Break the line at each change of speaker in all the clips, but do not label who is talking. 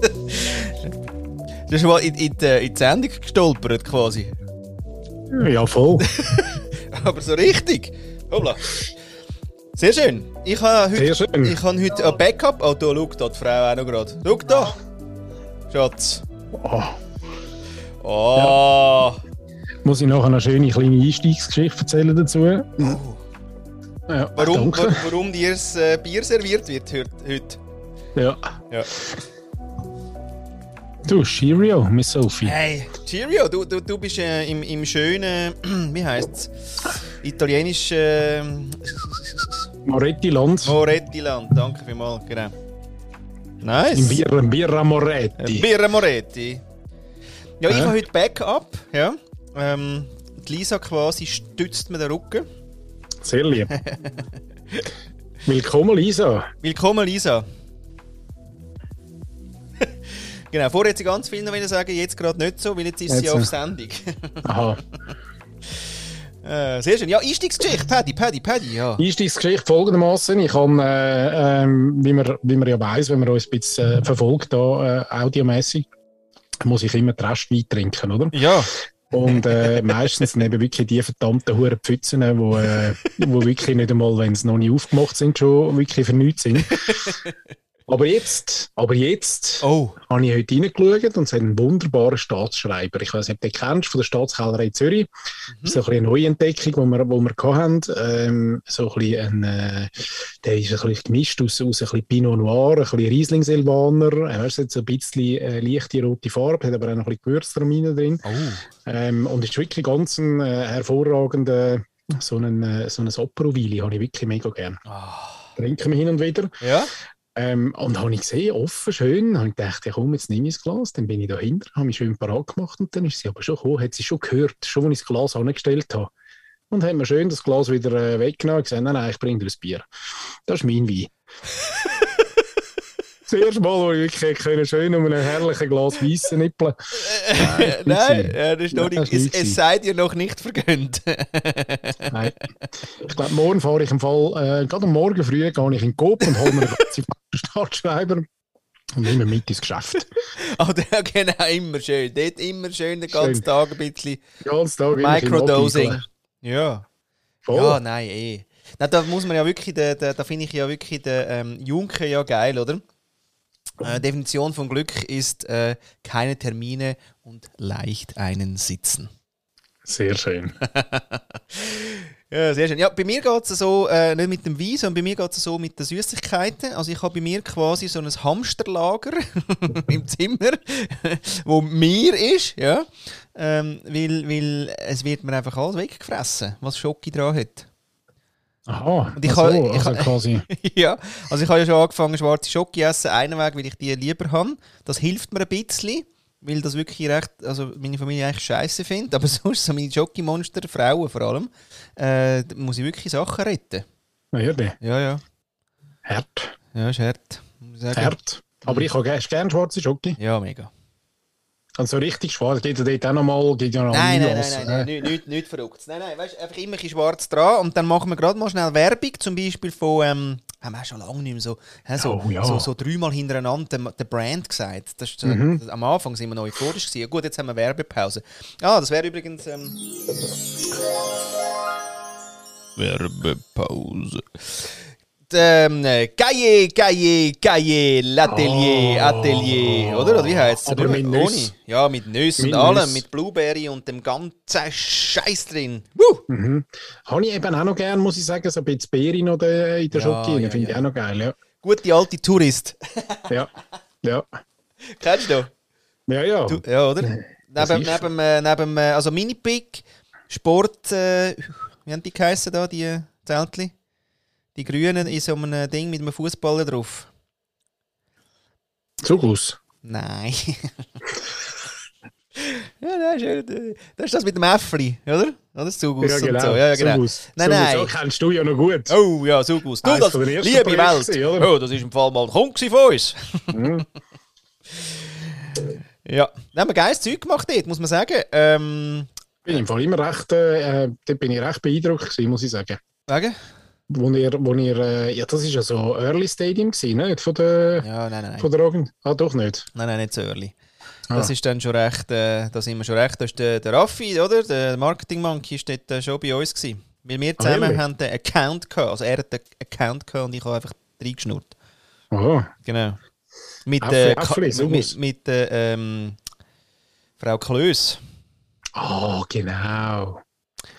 du bist mal in, in, die, in die Sendung gestolpert quasi.
Ja, voll.
Aber so richtig. Hoppla. Sehr schön. Ich habe heute,
schön.
Ich habe heute ein Backup. Oh, da, schau da, die Frau auch noch gerade. Schau da. Schatz.
Oh.
Oh.
Muss ich nachher eine schöne kleine Einstiegsgeschichte erzählen dazu? Ja,
Warum, warum dir das äh, Bier serviert wird heut- heute?
Ja.
Ja.
Du, Cheerio, Miss Sophie.
Hey, Cheerio, du, du, du bist äh, im, im schönen, wie heißt's? Italienisch äh,
Moretti Land.
Moretti-Land. Danke vielmals, genau. Nice.
Im Birra, Birra Moretti.
Birra Moretti. Ja, ich
Hä?
habe heute Backup. Ja. Ähm, die Lisa quasi stützt mir den Rücken.
Sehr lieb. Willkommen, Lisa.
Willkommen, Lisa. Genau, vorher hat sie ganz viel noch sagen, jetzt gerade nicht so, weil jetzt ist sie
Jetzt,
auf
äh.
Sendung.
Aha.
äh, sehr schön. Ja, Einstiegsgeschichte, Paddy, Paddy, Paddy, ja.
Einstiegsgeschichte folgendermaßen. Ich habe, äh, ähm, wie, man, wie man ja weiss, wenn man uns ein bisschen äh, verfolgt, da, äh, audiomässig, muss ich immer die Restwein trinken, oder?
Ja,
Und äh, meistens eben wirklich die verdammten Huren Pfützen, wo, äh, wo wirklich nicht einmal, wenn sie noch nicht aufgemacht sind, schon wirklich vernünftig sind. Aber jetzt, aber jetzt
oh,
habe ich heute reingeschaut und es hat einen wunderbaren Staatsschreiber. Ich weiß nicht, ob du den kennst, von der Staatskellerei Zürich. Das ist so ein eine Neuentdeckung, die wir, wo wir hatten. Ähm, so ein bisschen ein, äh, der ist ein bisschen gemischt aus, aus ein bisschen Pinot Noir, ein bisschen Riesling Silvaner. Er hat so ein bisschen äh, leichte rote Farbe, hat aber auch noch ein bisschen Gewürztramine drin.
oh.
Ähm, und ist wirklich ganz ein äh, hervorragender, so einen, äh, so ein Opero-Weili habe ich wirklich mega gern.
Ah.
Trinken wir hin und wieder.
Ja,
Ähm, und habe ich gesehen, offen, schön, habe ich gedacht, ja komm, jetzt nehme ich das Glas, dann bin ich dahinter, habe mich schön parat gemacht und dann ist sie aber schon gekommen, hat sie schon gehört, schon als ich das Glas angestellt habe. Und hat mir schön das Glas wieder äh, weggenommen und gesagt, nein, nein, ich bringe dir ein Bier. Das ist mein Wein. das erste Mal, wo ich wirklich können, schön um ein herrliches Glas Weiss nippeln
Nein, ja, das ist noch
Ja,
nicht, es, es sei dir noch nicht vergönnt.
Nein. Ich glaube, morgen fahre ich im Fall, äh, gerade Morgen früh gehe ich in den Coop und hole mir einen ganzen Startschreiber und nehme mit ins Geschäft.
oh, der, genau, immer schön. Dort immer schön den ganzen
Schön.
Tag ein bisschen
Tag
Microdosing. Ja.
Voll.
Ja, nein, eh. Nein, da muss man ja wirklich, da, da finde ich ja wirklich den ähm, Juncker ja geil, oder? Äh, Definition von Glück ist äh, keine Termine und leicht einen sitzen.
Sehr schön.
Ja, sehr schön. Ja, bei mir geht es so, äh, nicht mit dem Wein, sondern bei mir geht es so mit den Süßigkeiten. Also ich habe bei mir quasi so ein Hamsterlager im Zimmer, wo mir ist, ja. Ähm, weil, weil es wird mir einfach alles weggefressen, was Schoki dran hat.
Aha,
Und ich
ach so,
habe- ich
also
habe-
quasi.
ja, also ich habe ja schon angefangen, schwarze Schoki essen, einen Weg, weil ich die lieber habe. Das hilft mir ein bisschen, weil das wirklich recht, also meine Familie eigentlich scheiße findet. Aber sonst, so meine Schoki-Monster, Frauen vor allem, äh, muss ich wirklich Sachen retten.
Na ja, der.
Ja, ja.
Hart.
Ja, ist hart.
Hart. Aber ich habe gerne gern schwarze Schoki.
Ja, mega.
Also richtig schwarz. Geht ja dort auch nochmal, geht ja noch
Nein, nein, nein,
Nuancen,
nein, nein, nicht, nicht, verrückt. Nein, nein, weißt, einfach immer ein schwarz dran und dann machen wir gerade mal schnell Werbung, zum Beispiel von, ähm, haben wir auch schon lange nicht mehr so, hä, so,
Oh, ja.
so, so dreimal hintereinander den, den Brand gesagt. Das ist
Mhm.
das, am Anfang sind wir noch euphorisch gewesen. Ja, Gut, jetzt haben wir Werbepause. Ah, das wäre übrigens... Ähm, Werbepause. Ähm, äh, Gaille, Gaille, Gaille, L'Atelier,
Oh.
Atelier, oder? Oder wie heißt es?
Aber mit Nüsse.
Ja, mit Nüssen und
Mit
allem,
Nüsse.
mit Blueberry und dem ganzen Scheiß drin. Woo!
Mhm. Habe ich eben auch noch gern, muss ich sagen, so ein bisschen Beere noch da in der
Ja,
Schoki.
ja,
Finde
ja.
ich auch noch geil, ja.
Gute alte Tourist.
Ja, ja.
Kennst du?
Ja, ja.
du ja, oder?
Das
Neben, neben, äh, neben äh, also Minipick, Sport, äh, wie haben die geheißen da, die Zeltli? Die Grünen in so einem Ding mit einem Fußballer drauf.
Zugus.
Nein. ja, nein, schön. Das ist das mit dem Äffli, oder? Oder das Zugus
Ja,
und
genau.
so. Ja, ja, genau.
Zugus.
Nein,
Zugus,
nein.
So kennst du ja noch gut.
Oh ja, Zugus. Du, das, liebe
Projekten
Welt.
gewesen?
Oh, das ist im Fall mal ein Kunde von uns.
Mhm.
Ja, da haben wir geiles Zeug gemacht dort, muss man sagen. Ähm,
Bin im Fall immer recht, äh, äh, dort bin ich recht beeindruckt gewesen, muss ich sagen.
wegen?
Wo ihr, wo ihr äh, ja, das ist ja so Early Stadium gewesen, nicht? Von der,
Ja, nein, nein,
von der Organ Ah, doch nicht.
Nein, nein, nicht so early. Das
Ah.
ist dann schon recht, äh, da sind wir schon recht. Da ist der, der Raffi, oder? Der Marketing Monkey ist dort äh, schon bei uns gewesen. Weil wir
Ah,
zusammen
really?
haben den Account gehabt. Also er hat den Account gehabt und ich habe einfach reingeschnurrt.
Aha.
Genau. Mit,
Äffli,
äh,
so
mit, mit äh, ähm, Frau Klöß.
Ah, genau.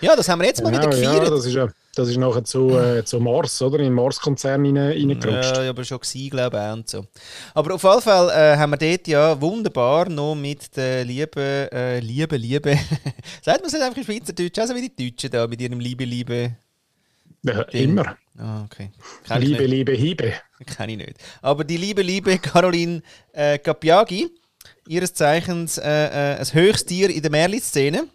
Ja, das haben wir jetzt mal
genau
wieder
ja,
gefeiert.
das ist ja das ist nachher zu, äh, zu Mars, oder? In den Mars-Konzern rein- reingerutscht.
Ja, aber schon gewesen, glaube ich, und so. Aber auf jeden Fall äh, haben wir dort ja wunderbar noch mit der lieben, äh, liebe, liebe, sagt man es einfach in Schweizerdeutsch, also wie die Deutschen da mit ihrem Liebe, Liebe.
Ja, immer.
Ah, okay. Kenn
Liebe. Liebe, Hiebe.
Kenne ich nicht. Aber die liebe, liebe Caroline äh, Capiaghi, ihres Zeichens äh, äh, ein Höchsttier in der Merli-Szene,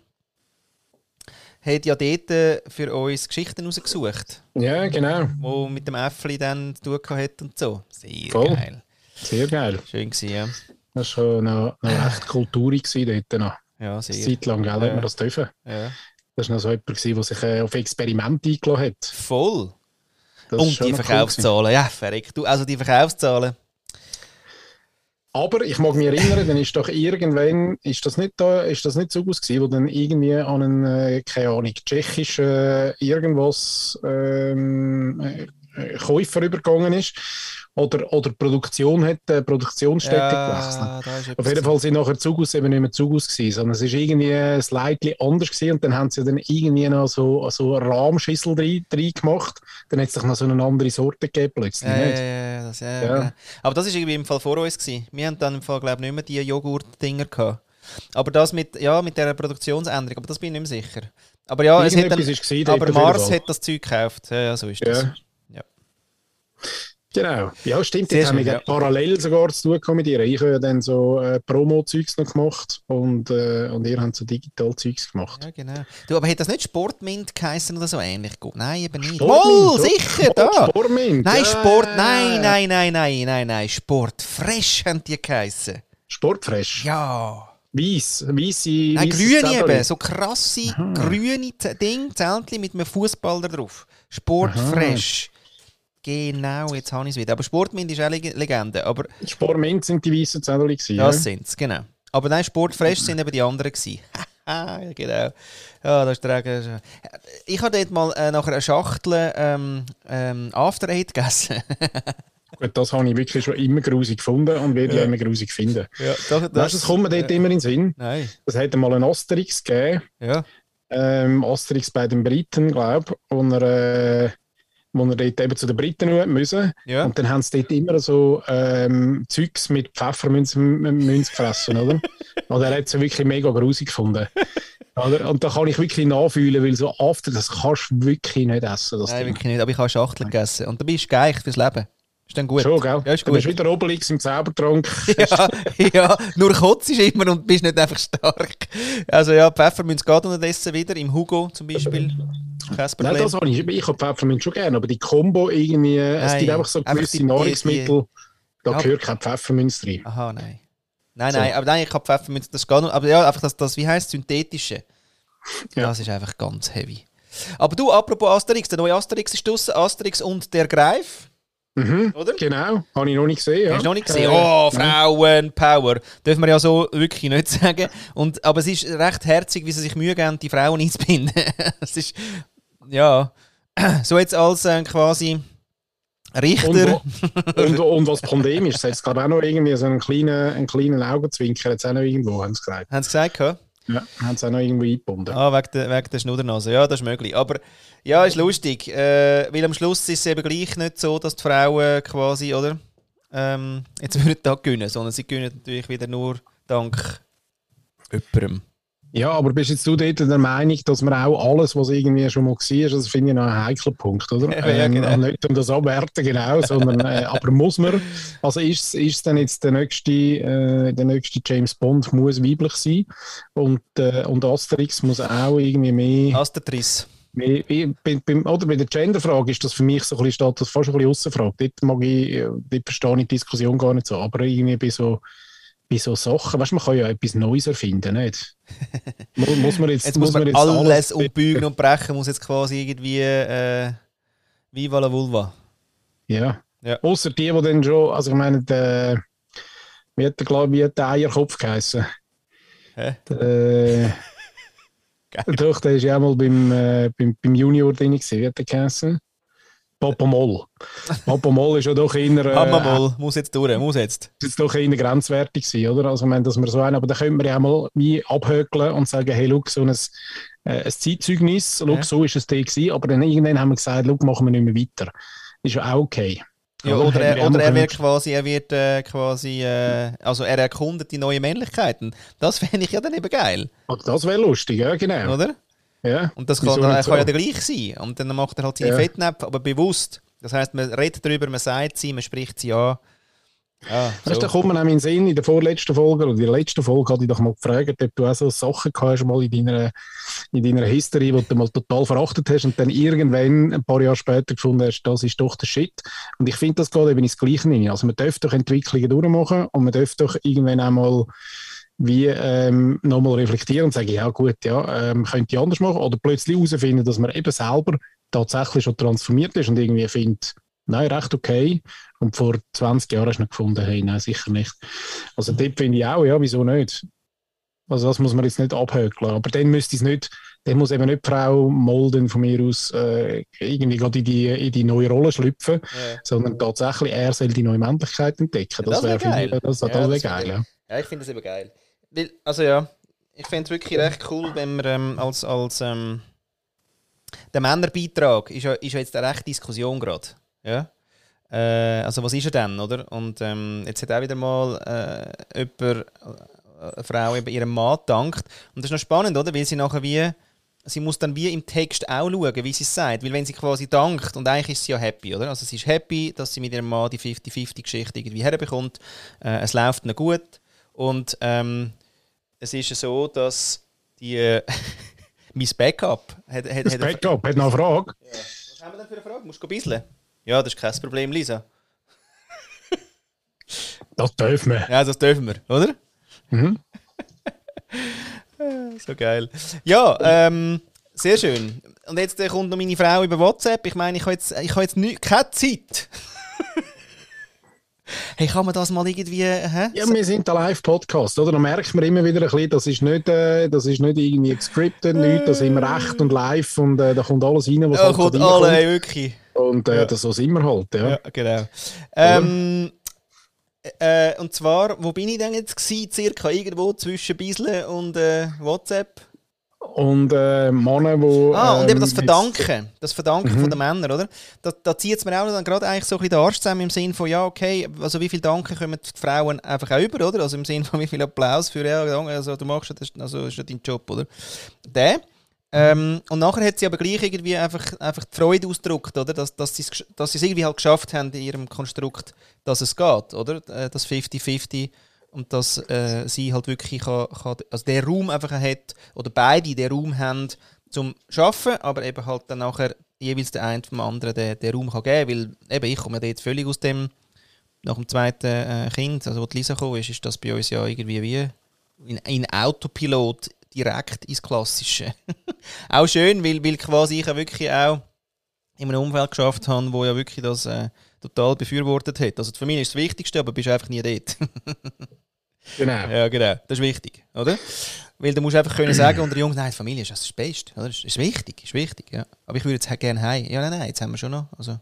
hat ja dort äh, für uns Geschichten rausgesucht,
Ja, genau.
wo mit dem Äffli dann zu tun hat und so. Sehr
Voll.
geil.
Sehr geil.
Schön gewesen, ja.
Das war schon noch, noch echt kulturig dort noch.
Ja, sehr.
Zeit lang, gell,
Ja.
hat man das dürfen.
Ja.
Das war noch so jemand, der sich äh, auf Experimente eingeladen hat.
Voll.
Das
und die
noch cool
Verkaufszahlen, ja, verreckt. Du, also die Verkaufszahlen.
Aber ich mag mich erinnern, dann ist doch irgendwann, ist das nicht da, ist das nicht so gut gewesen, wo dann irgendwie an einen, äh, keine Ahnung, tschechischen äh, irgendwas ähm, äh, äh, Käufer übergegangen ist oder, oder Produktion hat, äh, Produktionsstätte gewechselt.
ja, ist
Auf jeden Fall sind nachher Zugus eben nicht mehr Zugus gewesen, sondern es ist irgendwie ein slightly anders gewesen und dann haben sie dann irgendwie noch so, so eine Rahmschüssel rein, rein gemacht. Dann hat es doch noch so eine andere Sorte gegeben plötzlich,
Ja,
nicht?
ja, das, ja,
Ja.
Genau. Aber das war irgendwie im Fall vor uns. Gewesen. Wir haben dann im Fall, glaube ich, nicht mehr die Joghurt-Dinger gehabt. Aber das mit, ja, mit dieser Produktionsänderung, aber das bin ich nicht mehr sicher. Aber ja, es hat dann, aber Mars hat das Zeug gekauft. Ja, ja, so ist das.
Ja. Genau. Ja, stimmt.
Sehr
Jetzt haben wir ja. parallel sogar zu tun mit ihr. Ich habe ja dann so äh, Promo-Zeugs noch gemacht und, äh, und ihr habt so Digital-Zeugs gemacht.
Ja, genau. Du, aber hat das nicht Sportmint geheißen oder so ähnlich? Gut, Nein, eben nicht.
Doch.
sicher,
Sport,
da.
Sportmint.
Nein. Sport, nein, nein, nein, nein, nein, nein. Sport fresh haben die geheißen.
Sportfresh.
Ja.
Weiss. Weisse.
Nein, grüne eben, so krasse grüne Z- Ding, Zeltli mit einem Fußball da drauf. Sport
Aha.
Genau, jetzt habe ich es wieder. Aber Sportmind ist auch Leg Legende. Aber
Sportmint sind die weißen Zettel
das
ja.
sind es, genau. Aber nein, Sport fresh sind eben die anderen ja, genau. Ja, das ist der. Ich habe dort mal äh, nachher eine Schachtel ähm, ähm, After Eight gegessen.
Gut, das habe ich wirklich schon immer grusig gefunden und werde
Ja.
ja. immer grusig finden.
ja, das,
Weißt du, das kommt mir dort immer in den Sinn.
Nein,
Es hätte mal einen Asterix gegeben.
ja.
ähm, Asterix bei den Briten, glaube ich, wo er, äh, wo er dort eben zu den Briten müssen.
ja.
Und dann haben sie dort immer so ähm, Zeugs mit Pfeffermünz Münz gefressen, oder? Und er hat es wirklich mega grusig gefunden. Oder? Und da kann ich wirklich nachfühlen, weil so After, das kannst du wirklich nicht essen. Das
Nein,
Ding.
wirklich nicht. Aber ich habe Schachtel gegessen. Und da bist du geeicht fürs Leben. Ist dann gut.
Schon, gell?
Ja, ist
Du bist
gut.
wieder Obelix im Zaubertrank.
ja, ja, nur kotzt ist immer und bist nicht einfach stark. Also ja, Pfefferminz geht unterdessen wieder, im Hugo zum Beispiel. Kein
Nein, das habe ich. Ich habe Pfefferminz schon gerne, aber die Kombo irgendwie, es
Nein,
gibt einfach so gewisse
die- die-
Nahrungsmittel, da
Ja.
gehört kein Pfefferminz rein.
Aha, nein. Nein,
So.
nein, aber nein, ich habe Pfefferminz, das geht noch. Aber ja, einfach das, das wie heisst synthetische.
Ja.
Das ist einfach ganz heavy. Aber du, apropos Asterix, der neue Asterix ist draussen, Asterix und der Greif,
Mhm.
oder?
Genau, habe ich noch nicht gesehen. Ja.
Hast du noch nicht gesehen?
Äh,
oh,
nein.
Frauenpower. Dürfen wir ja so wirklich nicht sagen. Und, aber es ist recht herzig, wie sie sich Mühe geben, die Frauen einzubinden. es ist, ja, so jetzt als äh, quasi
Und,
Richter.
wo- und, und was pandemisch ist, jetzt gerade auch noch irgendwie so einen kleinen, einen kleinen Augenzwinker, jetzt auch noch irgendwo, haben sie gesagt.
Haben sie gesagt, ja?
Ja, haben sie auch noch irgendwo eingebunden.
Ah, wegen der, wegen der Schnuddernase. Ja, das ist möglich. Aber ja, ist lustig. Äh, weil am Schluss ist es eben gleich nicht so, dass die Frauen quasi, oder? Ähm, jetzt würden da gewinnen, sondern sie gewinnen natürlich wieder nur dank jemandem.
Ja, aber bist jetzt du dort der Meinung, dass man auch alles, was irgendwie schon mal war, das finde ich noch ein heikler Punkt, oder?
Ja, genau.
ähm, Nicht um das abwerten, genau, sondern äh, aber muss man, also ist es dann jetzt der nächste, äh, der nächste James Bond muss weiblich sein und, äh, und Asterix muss auch irgendwie mehr...
Astertriss.
Bei, bei, oder bei der Genderfrage ist das für mich so ein bisschen, steht das fast ein bisschen Aussenfrage. Dort, mag ich, äh, dort verstehe ich die Diskussion gar nicht so. Aber irgendwie bei so, bei so Sachen, weißt du, man kann ja etwas Neues erfinden, nicht? Mu- muss man jetzt,
Jetzt muss man,
jetzt
alles umbügen und brechen, muss jetzt quasi irgendwie äh, Viva la Vulva.
Ja.
Ja.
Außer die, die dann schon, also ich meine, der, wie hat der, glaube hat der Eierkopf geheißen?
Hä?
Der,
Geil.
doch, der ist ja auch mal beim, äh, beim, beim Junior drin gewesen. Wie hat der geheißen? Papa Moll. Papa Moll ist ja doch eher, äh,
mal, muss jetzt durch, muss jetzt.
ist doch eher grenzwertig gewesen, oder? Also, meine, dass wir so einen, aber da könnte man ja mal wie abhökeln und sagen, hey, schau, so ein, äh, ein Zeitzeugnis, schau,
Ja.
so ist es da gewesen, aber dann irgendwann haben wir gesagt, schau, machen wir nicht mehr weiter. Ist ja auch okay.
Ja,
Oder? wir
er, oder er wird quasi, er wird äh, quasi, äh, also er erkundet die neuen Männlichkeiten. Das fände ich ja dann eben geil,
das wäre lustig, ja, genau.
oder?
Ja.
Und das kann, kann ja
so?
der gleich sein. Und dann macht er halt seine
Ja.
Fettnäpfe, aber bewusst. Das heißt, man redet darüber, man sagt sie, man spricht sie an. Ja,
Weißt du, da
so.
kommt mir nämlich in den Sinn, in der vorletzten Folge oder in der letzten Folge hatte ich doch mal gefragt, ob du auch so Sachen gehabt hast, mal in deiner, in deiner History, die du mal total verachtet hast und dann irgendwann ein paar Jahre später gefunden hast, das ist doch der Shit. Und ich finde, das geht eben ins Gleiche rein. Also man darf doch Entwicklungen durchmachen und man darf doch irgendwann einmal wie ähm, nochmal reflektieren und sagen, ja gut, ja, ähm, könnte ich anders machen oder plötzlich herausfinden, dass man eben selber tatsächlich schon transformiert ist und irgendwie findet, nein, recht okay. Und vor 20 Jahren hast du noch gefunden, hey, nein, sicher nicht. Also dort finde ich auch, ja, wieso nicht? Also das muss man jetzt nicht abhökeln. Aber dann müsste es nicht, dann muss eben nicht Frau Molden von mir aus äh, irgendwie gerade in die, in die neue Rolle schlüpfen,
Ja.
sondern tatsächlich er soll die neue Männlichkeit entdecken.
Ja, das wär
wär, finde ich,
geil.
Das,
Ja,
das wäre
das
geil, ja.
Ja, ich finde das eben geil. Weil, also ja, ich finde es wirklich recht cool, wenn man ähm, als, als ähm, der Männerbeitrag ist ja, ist ja jetzt eine rechte Diskussion gerade. Ja? Äh, also was ist er denn, oder? Und ähm, jetzt hat auch wieder mal äh, jemand, äh, eine Frau eben ihrem Mann gedankt. Und das ist noch spannend, oder? Weil sie nachher wie, sie muss dann wie im Text auch schauen, wie sie es sagt. Weil wenn sie quasi dankt, und eigentlich ist sie ja happy, oder? Also sie ist happy, dass sie mit ihrem Mann die 50-50-Geschichte irgendwie herbekommt. Äh, es läuft ihnen gut. Und ähm, es ist so, dass die äh, mein Backup hat, hat,
Das
hat
Backup hat noch eine Frage.
Was haben wir denn für eine Frage? Musst du bisseln? Ja, das ist kein Problem, Lisa.
Das dürfen wir.
Ja, das dürfen wir, oder?
Mhm.
So geil. Ja, ähm, sehr schön. Und jetzt äh, kommt noch meine Frau über WhatsApp. Ich meine, ich habe jetzt, ich habe jetzt nicht, keine Zeit. Hey, kann man das mal irgendwie. Hä?
Ja, wir sind ein Live-Podcast, oder? Da merkt man immer wieder ein bisschen, das ist nicht, äh, das ist nicht irgendwie gescriptet, nicht, das ist immer echt und live und äh, da kommt alles rein, was
Ja,
halt
kommt alle, hey, wirklich.
Und äh,
Ja.
das so sind wir halt, ja.
Ja, genau. Ähm, äh, und zwar, wo bin ich denn jetzt gewesen? Circa irgendwo zwischen Bisle und äh, WhatsApp.
Und äh, Männer, die.
Ah, und eben das
ähm,
Verdanken, das Verdanken
Mhm.
von den Männern, oder? Da, da zieht es mir auch dann gerade eigentlich so ein bisschen den Arsch zusammen im Sinne von, ja, okay, also wie viel Danke kommen die Frauen einfach auch über, oder? Also im Sinne von, wie viel Applaus für, ja, danke, also du machst das, also ist ja dein Job, oder? Der. Ähm, und nachher hat sie aber gleich irgendwie einfach, einfach die Freude ausgedrückt, oder? Dass, dass sie dass es irgendwie halt geschafft haben in ihrem Konstrukt, dass es geht, oder? Äh, Das 50-50 und dass äh, sie halt wirklich kann, kann, also der Raum einfach hat, oder beide den Raum haben zum Schaffen, aber eben halt dann nachher jeweils der eine vom anderen den, den Raum kann geben, weil eben ich komme ja jetzt völlig aus dem, nach dem zweiten äh, Kind, also wo die Lisa gekommen ist, ist das bei uns ja irgendwie wie in, in Autopilot direkt ins Klassische. auch schön, weil, weil quasi ich ja wirklich auch in einem Umfeld geschafft habe, wo ja wirklich das äh, total befürwortet hat. Also die Familie ist das Wichtigste, aber bist einfach nie dort.
Genau.
ja, genau. Das ist wichtig, oder? Weil du musst einfach können sagen unter Jungs, nein, die Familie ist das, ist das Beste. Oder? Das ist wichtig, ist wichtig, ja. Aber ich würde jetzt gerne heim. Ja, nein, nein, jetzt haben wir schon noch. Also,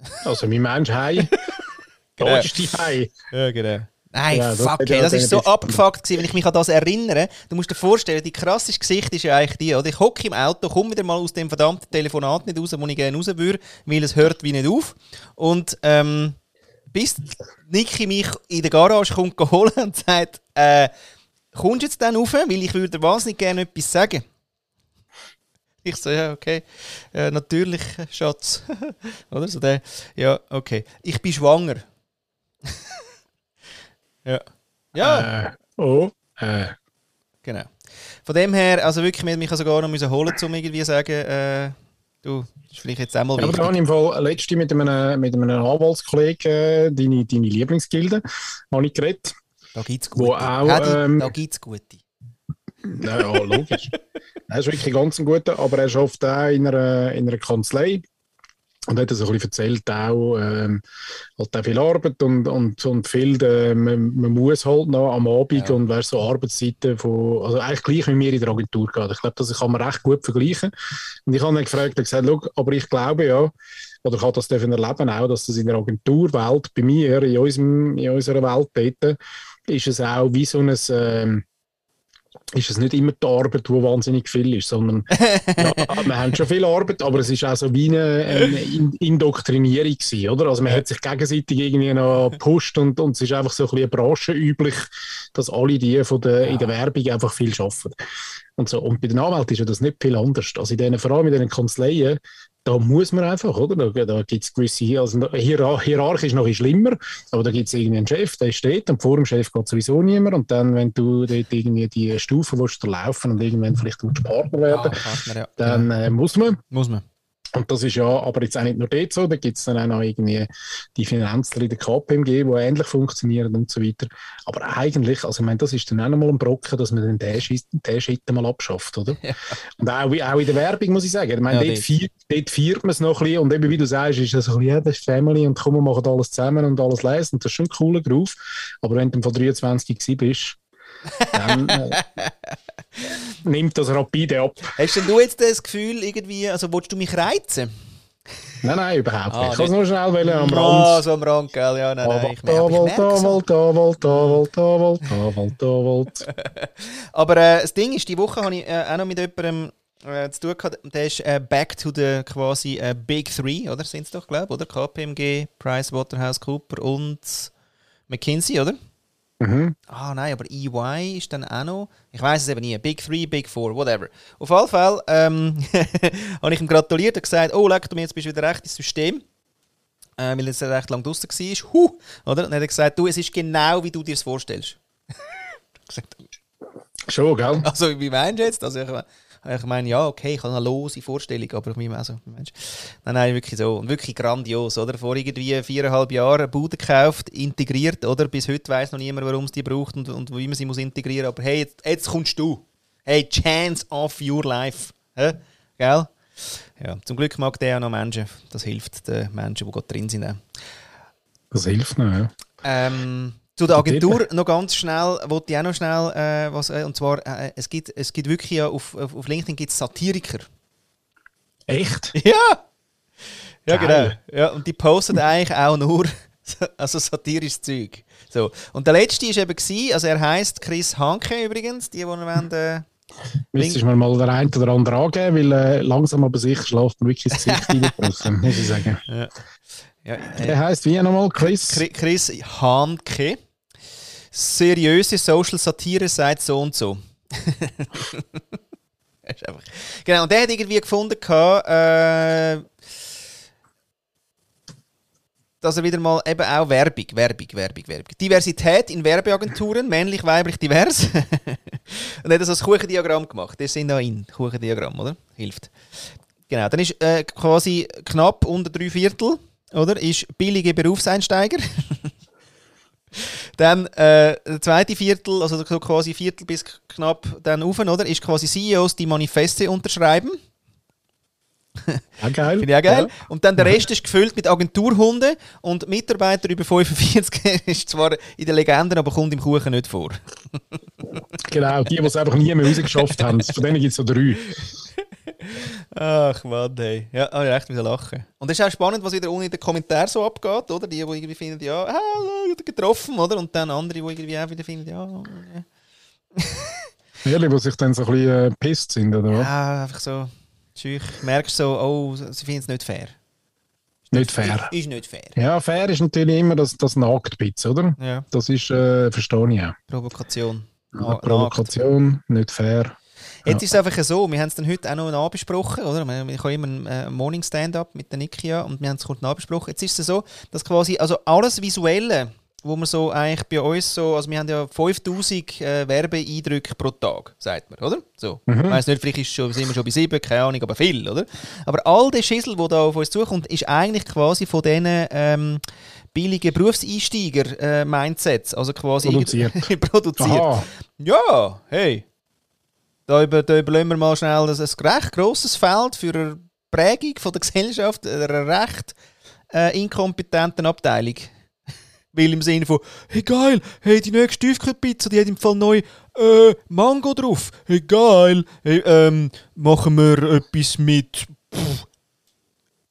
Also, mein Mensch, hey.
Genau.
Da ist die Hey.
ja, genau. Nein,
Ja, das
fuck,
hat
ey,
ja
das ist so abgefuckt gewesen, wenn ich mich an das erinnere. Du musst dir vorstellen, die krasseste Geschichte ist ja eigentlich die, oder? Ich hocke im Auto, komme wieder mal aus dem verdammten Telefonat nicht raus, wo ich gerne raus würde, weil es hört wie nicht auf. Und ähm, bis Niki mich in der Garage kommt holen und sagt, äh, kommst du jetzt dann rauf, weil ich würde wahnsinnig gerne etwas sagen. Ich so, ja, okay. Ja, natürlich, Schatz. Oder so der, ja, okay. Ich bin schwanger. ja. Ja,
Äh, oh. Äh.
genau. Von dem her, also wirklich, wir mich sogar noch müssen holen, um irgendwie zu sagen, äh, du, das ist vielleicht jetzt auch mal
Ja, aber da habe ich im Fall letzte mit einem, mit einem Anwaltskollegen äh, deine, deine Lieblingsgilde habe ich geredet.
Da gibt es
Wo
gute.
auch,
Paddy,
ähm,
da gibt es gute.
Ja, ja logisch. er ist wirklich ganz ein guter, aber er schafft auch in einer, in einer Kanzlei. Und hat so ein bisschen erzählt, auch, ähm, halt auch viel Arbeit und, und, und viel, äh, man, man, muss halt noch am Abend ja. und weißt, so Arbeitszeiten von, also eigentlich gleich wie wir in der Agentur gehen. Ich glaube, das kann man recht gut vergleichen. Und ich habe dann gefragt und gesagt, aber ich glaube ja, oder ich habe das erleben auch, dass das in der Agenturwelt, bei mir, in, unserem, in unserer Welt dort, ist es auch wie so ein, ähm, ist es nicht immer die Arbeit, die wahnsinnig viel ist, sondern ja, wir haben schon viel Arbeit, aber es ist auch so wie eine, eine Indoktrinierung gewesen, oder? Also man hat sich gegenseitig irgendwie noch gepusht und, und es ist einfach so ein bisschen branchenüblich, dass alle die von der, ja. in der Werbung einfach viel arbeiten. Und, so. und bei den Anwälten ist ja das nicht viel anders. Also in denen, vor allem in den Kanzleien, da muss man einfach, oder? Da, da gibt es gewisse, also hier, hierarchisch noch schlimmer, aber da gibt es irgendwie einen Chef, der steht und vor dem Chef geht sowieso niemand und dann, wenn du dort irgendwie die Stufen willst, laufen und irgendwann vielleicht Partner werden, ah, Partner, ja. dann äh, muss man.
Muss man.
Und das ist ja aber jetzt auch nicht nur dort so, da gibt es dann auch noch irgendwie die Finanzler in der KPMG, die ähnlich funktionieren und so weiter. Aber eigentlich, also ich meine, das ist dann auch nochmal ein Brocken, dass man den den Shit mal abschafft, oder? Ja. Und auch, auch in der Werbung, muss ich sagen. Ich meine, ja, dort, feiert, dort feiert man es noch ein bisschen und eben, wie du sagst, ist das so ein bisschen, ja, das ist Family und komm, wir machen alles zusammen und alles leisten und das ist schon ein cooler Groove. Aber wenn du von 23 bist, dann äh, nimmt das rapide ab.
Hast denn du jetzt das Gefühl, irgendwie, also willst du mich reizen?
Nein, nein, überhaupt nicht. Ah, ich kann es nur schnell wollen,
am Rand. Ah, so am Rand, gell? Ja, nein, nein. Ich merke,
ich merke
Aber äh, das Ding ist, die Woche habe ich äh, auch noch mit jemandem äh, zu tun gehabt. Der ist äh, back to the quasi äh, Big Three, oder? Sind es doch, glaube ich, oder? KPMG, PricewaterhouseCooper und McKinsey, oder? Mhm. Ah nein, aber EY ist dann auch noch. Ich weiß es eben nie. Big Three, Big Four, whatever. Auf jeden Fall ähm, habe ich ihm gratuliert und gesagt: Oh, leck du mir jetzt bist wieder recht ins System. Äh, weil es recht lang draußen war. Huh, oder? Und dann hat er gesagt: Du, es ist genau wie du dir es vorstellst.
Schon, gell?
Also, wie meinst du jetzt? Also, ich, ich meine, ja, okay, ich habe eine lose Vorstellung, aber ich also, Mensch. Nein, nein, wirklich so. Und wirklich grandios, oder? Vor irgendwie viereinhalb Jahren eine Bude gekauft, integriert, oder? Bis heute weiß noch niemand, warum es die braucht und, und wie man sie muss integrieren Aber hey, jetzt, jetzt kommst du. Hey, chance of your life. Hä? Gell? Ja, zum Glück mag der auch noch Menschen. Das hilft den Menschen, die gerade drin sind.
Das hilft noch, ja.
Ähm, zu der Agentur noch ganz schnell, wollte ich auch noch schnell äh, was, äh, und zwar, äh, es, gibt, es gibt wirklich ja auf, auf LinkedIn gibt Satiriker.
Echt?
Ja! Ja, Geil. genau. Ja, und die posten eigentlich auch nur also satirisches Zeug. So. Und der letzte war eben, gewesen, also er heißt Chris Hanke übrigens, die, die wir wollen, äh,
Müsstest du mal der ein oder andere angeben, weil äh, langsam aber sicher schläft man wirklich ins Gesicht rein, muss ich sagen. Ja. Ja, äh, er heißt wie nochmal? Chris?
Chris Hanke. Seriöse Social Satire seit so und so. genau, und der hat irgendwie gefunden, äh, dass er wieder mal eben auch Werbung, Werbung, Werbung, Werbung. Diversität in Werbeagenturen, männlich, weiblich, divers. und er hat so ein Kuchendiagramm gemacht. Das sind da in Kuchendiagramm, oder? Hilft. Genau, dann ist äh, quasi knapp unter drei Viertel oder? Ist billige Berufseinsteiger. dann äh, der zweite Viertel, also so quasi Viertel bis knapp dann oben, oder? Ist quasi CEOs, die Manifeste unterschreiben.
Ja, geil.
Finde ich auch geil. Ja. Und dann der Rest ist gefüllt mit Agenturhunden und Mitarbeiter über 45 ist zwar in den Legenden, aber kommt im Kuchen nicht vor.
genau, die, die es einfach nie mehr rausgeschafft haben. Von denen gibt es so drei.
Ach Mann, hey. Ja, habe ich echt wieder lachen. Und es ist auch spannend, was wieder unten in den Kommentaren so abgeht, oder? Die, die irgendwie finden, ja, ah, getroffen, oder? Und dann andere, die irgendwie auch wieder finden, ja.
Ehrlich, die sich dann so ein bisschen äh, pisst sind, oder was?
Ja, einfach so. Ich merkst so, oh, sie finden es nicht fair.
Nicht fair.
Ist, ist, nicht fair.
Ja, fair ist natürlich immer das, das Nacktbitz, oder?
Ja.
Das ist, äh, verstehe ich auch.
Provokation.
Ja, Provokation, nicht fair.
Jetzt ist es einfach so, wir haben es dann heute auch noch nachbesprochen, oder? Ich habe immer einen äh, Morning Stand-up mit der Nikia und wir haben es kurz nachbesprochen. Jetzt ist es so, dass quasi, also alles Visuelle, wo man so eigentlich bei uns so, also wir haben ja 5000 äh, Werbeeindrücke pro Tag, sagt man, oder? So. Mhm. Ich weiss nicht, vielleicht ist schon, sind wir schon bei 7, keine Ahnung, aber viel, oder? Aber all der Schissel, der da auf uns zukommt, ist eigentlich quasi von diesen ähm, billigen Berufseinsteiger-Mindsets, äh, also quasi
produziert.
produziert. Ja, hey, da, über, da überlassen wir mal schnell ein, ein recht grosses Feld für Prägung von der Gesellschaft einer recht äh, inkompetenten Abteilung. Weil im Sinne von, hey geil, hey, die nächste Tiefkühlpizza, die hat im Fall neu äh, Mango drauf. Hey geil, hey, ähm, machen wir etwas mit pff,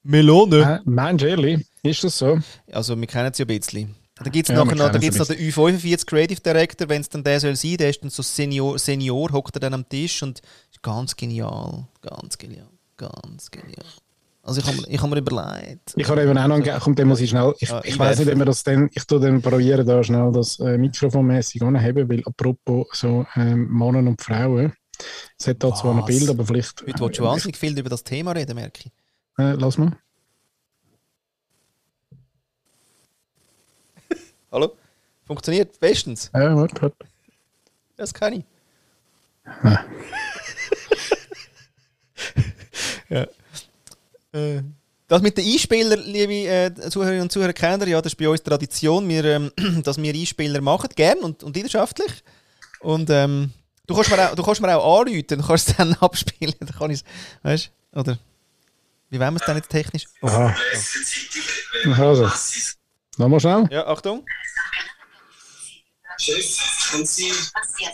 Melone.
Äh, meinst du ehrlich? Ist das so?
Also wir kennen es ja ein bisschen. Dann gibt es
Ja,
noch, da gibt's noch den U45 Creative Director, wenn es dann der soll sein, der ist dann so Senior, Senior hockt er dann am Tisch und ist ganz genial, ganz genial, ganz genial. Also ich habe mir, ich hab mir überlegt.
Ich habe eben auch noch einen, komm, den muss ich schnell, ich,
Ah,
ich weiß nicht, ob wir das dann, ich tue dann probieren, da schnell das äh, mikrofonmäßig anheben, weil apropos so ähm, Männer und Frauen, es hat da zwar ein? Bild, aber vielleicht,
Heute willst du wahnsinnig viel über das Thema reden, merke ich.
äh, lass mal.
Hallo? Funktioniert bestens.
Ja, warte, warte.
Das kann ich. Ja. Äh, Das mit den Einspielern, liebe äh, Zuhörerinnen und Zuhörer, kennen ihr ja, das ist bei uns Tradition, wir, ähm, dass wir Einspieler machen, gern und, und leidenschaftlich. Und ähm, du, kannst mir auch, du kannst mir auch anrufen, du kannst es dann abspielen. Dann kann ich's, weißt du? Oder wie wollen wir es dann jetzt technisch? Oh.
Aha. Also, nochmal schnell.
Ja, Achtung.
Chef, und Sie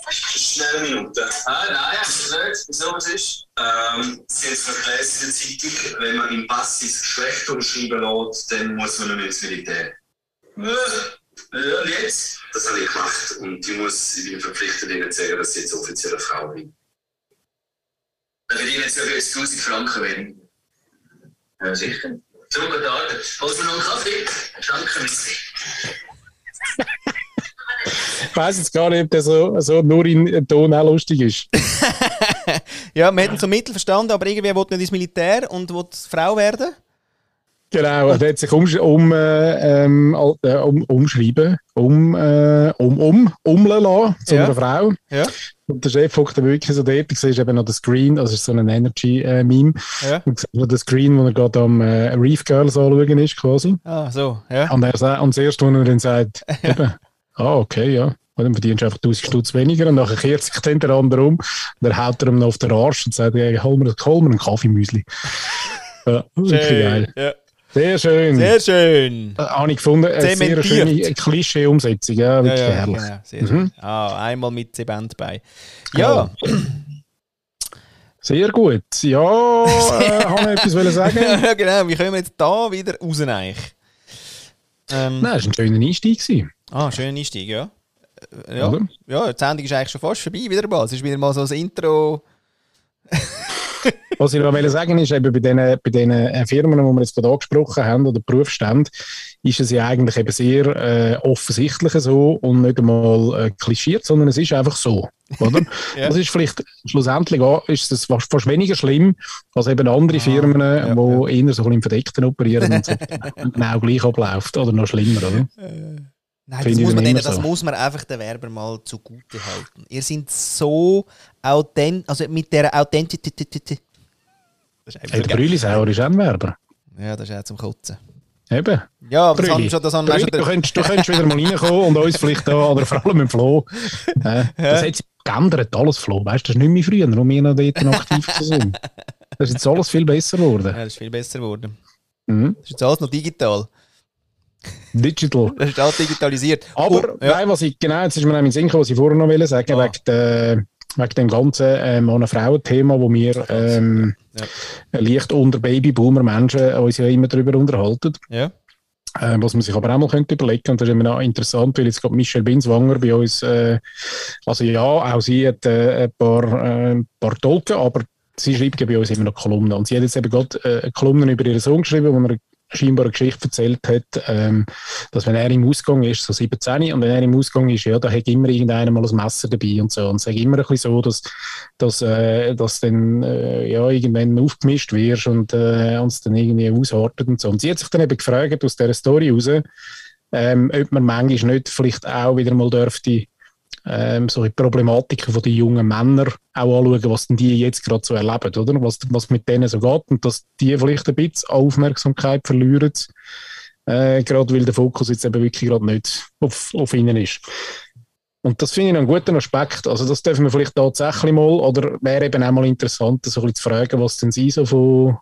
schnell eine Minute. Ah, nein, hast du nicht, wieso was ist? Ähm, Sie haben es vergelesen in der Zeitung, wenn man im Pass ins Geschlecht umschreiben lässt, dann muss man nicht ins Militär. Äh, Ja, und jetzt? Das habe ich gemacht und ich muss, ich bin verpflichtet, Ihnen zu sagen, dass ich jetzt offizielle Frau bin. Dann verdienen jetzt jetzt 1000 Franken weniger. Ja, sicher. So, guten Abend. Holst du noch einen Kaffee? Danke, Messi.
Ich weiß jetzt gar nicht, ob der so, so nur in Ton auch lustig ist.
Ja, wir hätten so Mittel verstanden, aber irgendwie wollte nicht ins Militär und wollte Frau werden.
Genau, er hat sich um, um, äh, ähm, äh, um, umschreiben, um, äh, um, um, umlen lassen zu
Ja.
einer Frau.
Ja.
Und der Chef hockt dann wirklich so dort, du siehst eben noch den Screen, also ist so ein Energy-Meme,
Ja.
und siehst noch den Screen, wo er gerade am äh, Reef Girls anschauen ist quasi.
Ah, so, ja.
Und, er sagt, und das erste, was er dann sagt, eben, ah, okay, ja. Und dann verdienst du einfach 1000 Stutz weniger und nachher kehrt sich dann der andere um und dann haut er ihm noch auf den Arsch und sagt, hey, hol mir, hol mir einen Kaffeemüsli. ja, wirklich geil.
Ja.
Sehr schön.
Sehr schön.
Äh, habe ich gefunden, eine sehr
Zementiert.
schöne Klischee-Umsetzung. Ja,
Ja,
wirklich
ja,
herrlich.
genau, sehr
Mhm.
schön. Ah, einmal mit Zeband bei. Ja,
Sehr gut. Ja, äh, habe ich etwas wollen sagen?
ja, genau. Wie kommen wir jetzt da wieder raus eigentlich? Ähm,
Nein, es war ein schöner Einstieg. Gewesen,
ah, schöner Einstieg, ja. Äh, Ja,
Oder?
ja, die Sendung ist eigentlich schon fast vorbei wieder mal. Es ist wieder mal so ein Intro.
Was ich noch wollte sagen ist, eben bei diesen bei den äh, Firmen, die wir jetzt gerade angesprochen haben, oder Berufsständen, ist es ja eigentlich eben sehr äh, offensichtlich so und nicht einmal äh, klischiert, sondern es ist einfach so. Oder?
Ja.
Das ist vielleicht schlussendlich auch, ist es fast, fast weniger schlimm als eben andere
Ah,
Firmen,
ja,
die eher so ein im Verdeckten operieren und es genau gleich abläuft. Oder noch schlimmer, oder?
Nein, das muss, man denen,
immer
das
so.
muss man einfach den Werber mal zugute halten. Ihr seid so authent, also mit dieser Authentizität. Das
Hey, der Brüllisauer ist auch ein Werber.
Ja, das ist auch zum Kotzen.
Eben.
Ja, aber das
Brülli.
haben schon, das haben schon
du, könntest, du könntest wieder mal reinkommen und uns vielleicht da, oder vor allem im Flo. Äh, das hat sich geändert, alles Flo. Weißt du, das ist nicht mehr früher, wo wir noch dort noch aktiv sind. Das ist jetzt alles viel besser geworden.
Ja, das ist viel besser geworden.
Mhm.
Das ist jetzt alles noch digital.
Digital.
Das ist alles digitalisiert.
Aber,
Oh, ja.
nein, was ich, genau, jetzt ist mir nämlich in den Sinn gekommen, was ich vorher noch wollte sagen,
Ah.
wegen, der, wegen dem ganzen äh, Mann-Frauen-Thema, wo wir ähm,
Ja.
leicht unter Babyboomer-Menschen uns ja immer darüber unterhalten.
ja.
Äh, was man sich aber auch mal könnte überlegen und das ist immer noch interessant, weil jetzt gerade Michelle Binswanger bei uns, äh, also ja, auch sie hat äh, ein paar, äh, paar Tolken, aber sie schreibt ja bei uns immer noch Kolumnen und sie hat jetzt eben gerade äh, eine Kolumne über ihren Sohn geschrieben, wo er scheinbar eine Geschichte erzählt hat, ähm, dass wenn er im Ausgang ist, so 17, und wenn er im Ausgang ist, ja, da hat immer irgendeiner mal ein Messer dabei und so. Und es ist immer ein bisschen so, dass, dass, äh, dass dann äh, ja, irgendwann aufgemischt wirst und äh, uns dann irgendwie aushartet und so. Und sie hat sich dann eben gefragt aus dieser Story raus, ähm, ob man manchmal nicht vielleicht auch wieder mal dürfte ähm, so die Problematiken von den jungen Männern auch anschauen, was denn die jetzt gerade so erleben, oder? Was, was mit denen so geht und dass die vielleicht ein bisschen Aufmerksamkeit verlieren, äh, gerade weil der Fokus jetzt eben wirklich gerade nicht auf, auf ihnen ist. Und das finde ich einen guten Aspekt. Also das dürfen wir vielleicht tatsächlich mal, oder wäre eben auch mal interessant, so ein bisschen zu fragen, was denn sie so von,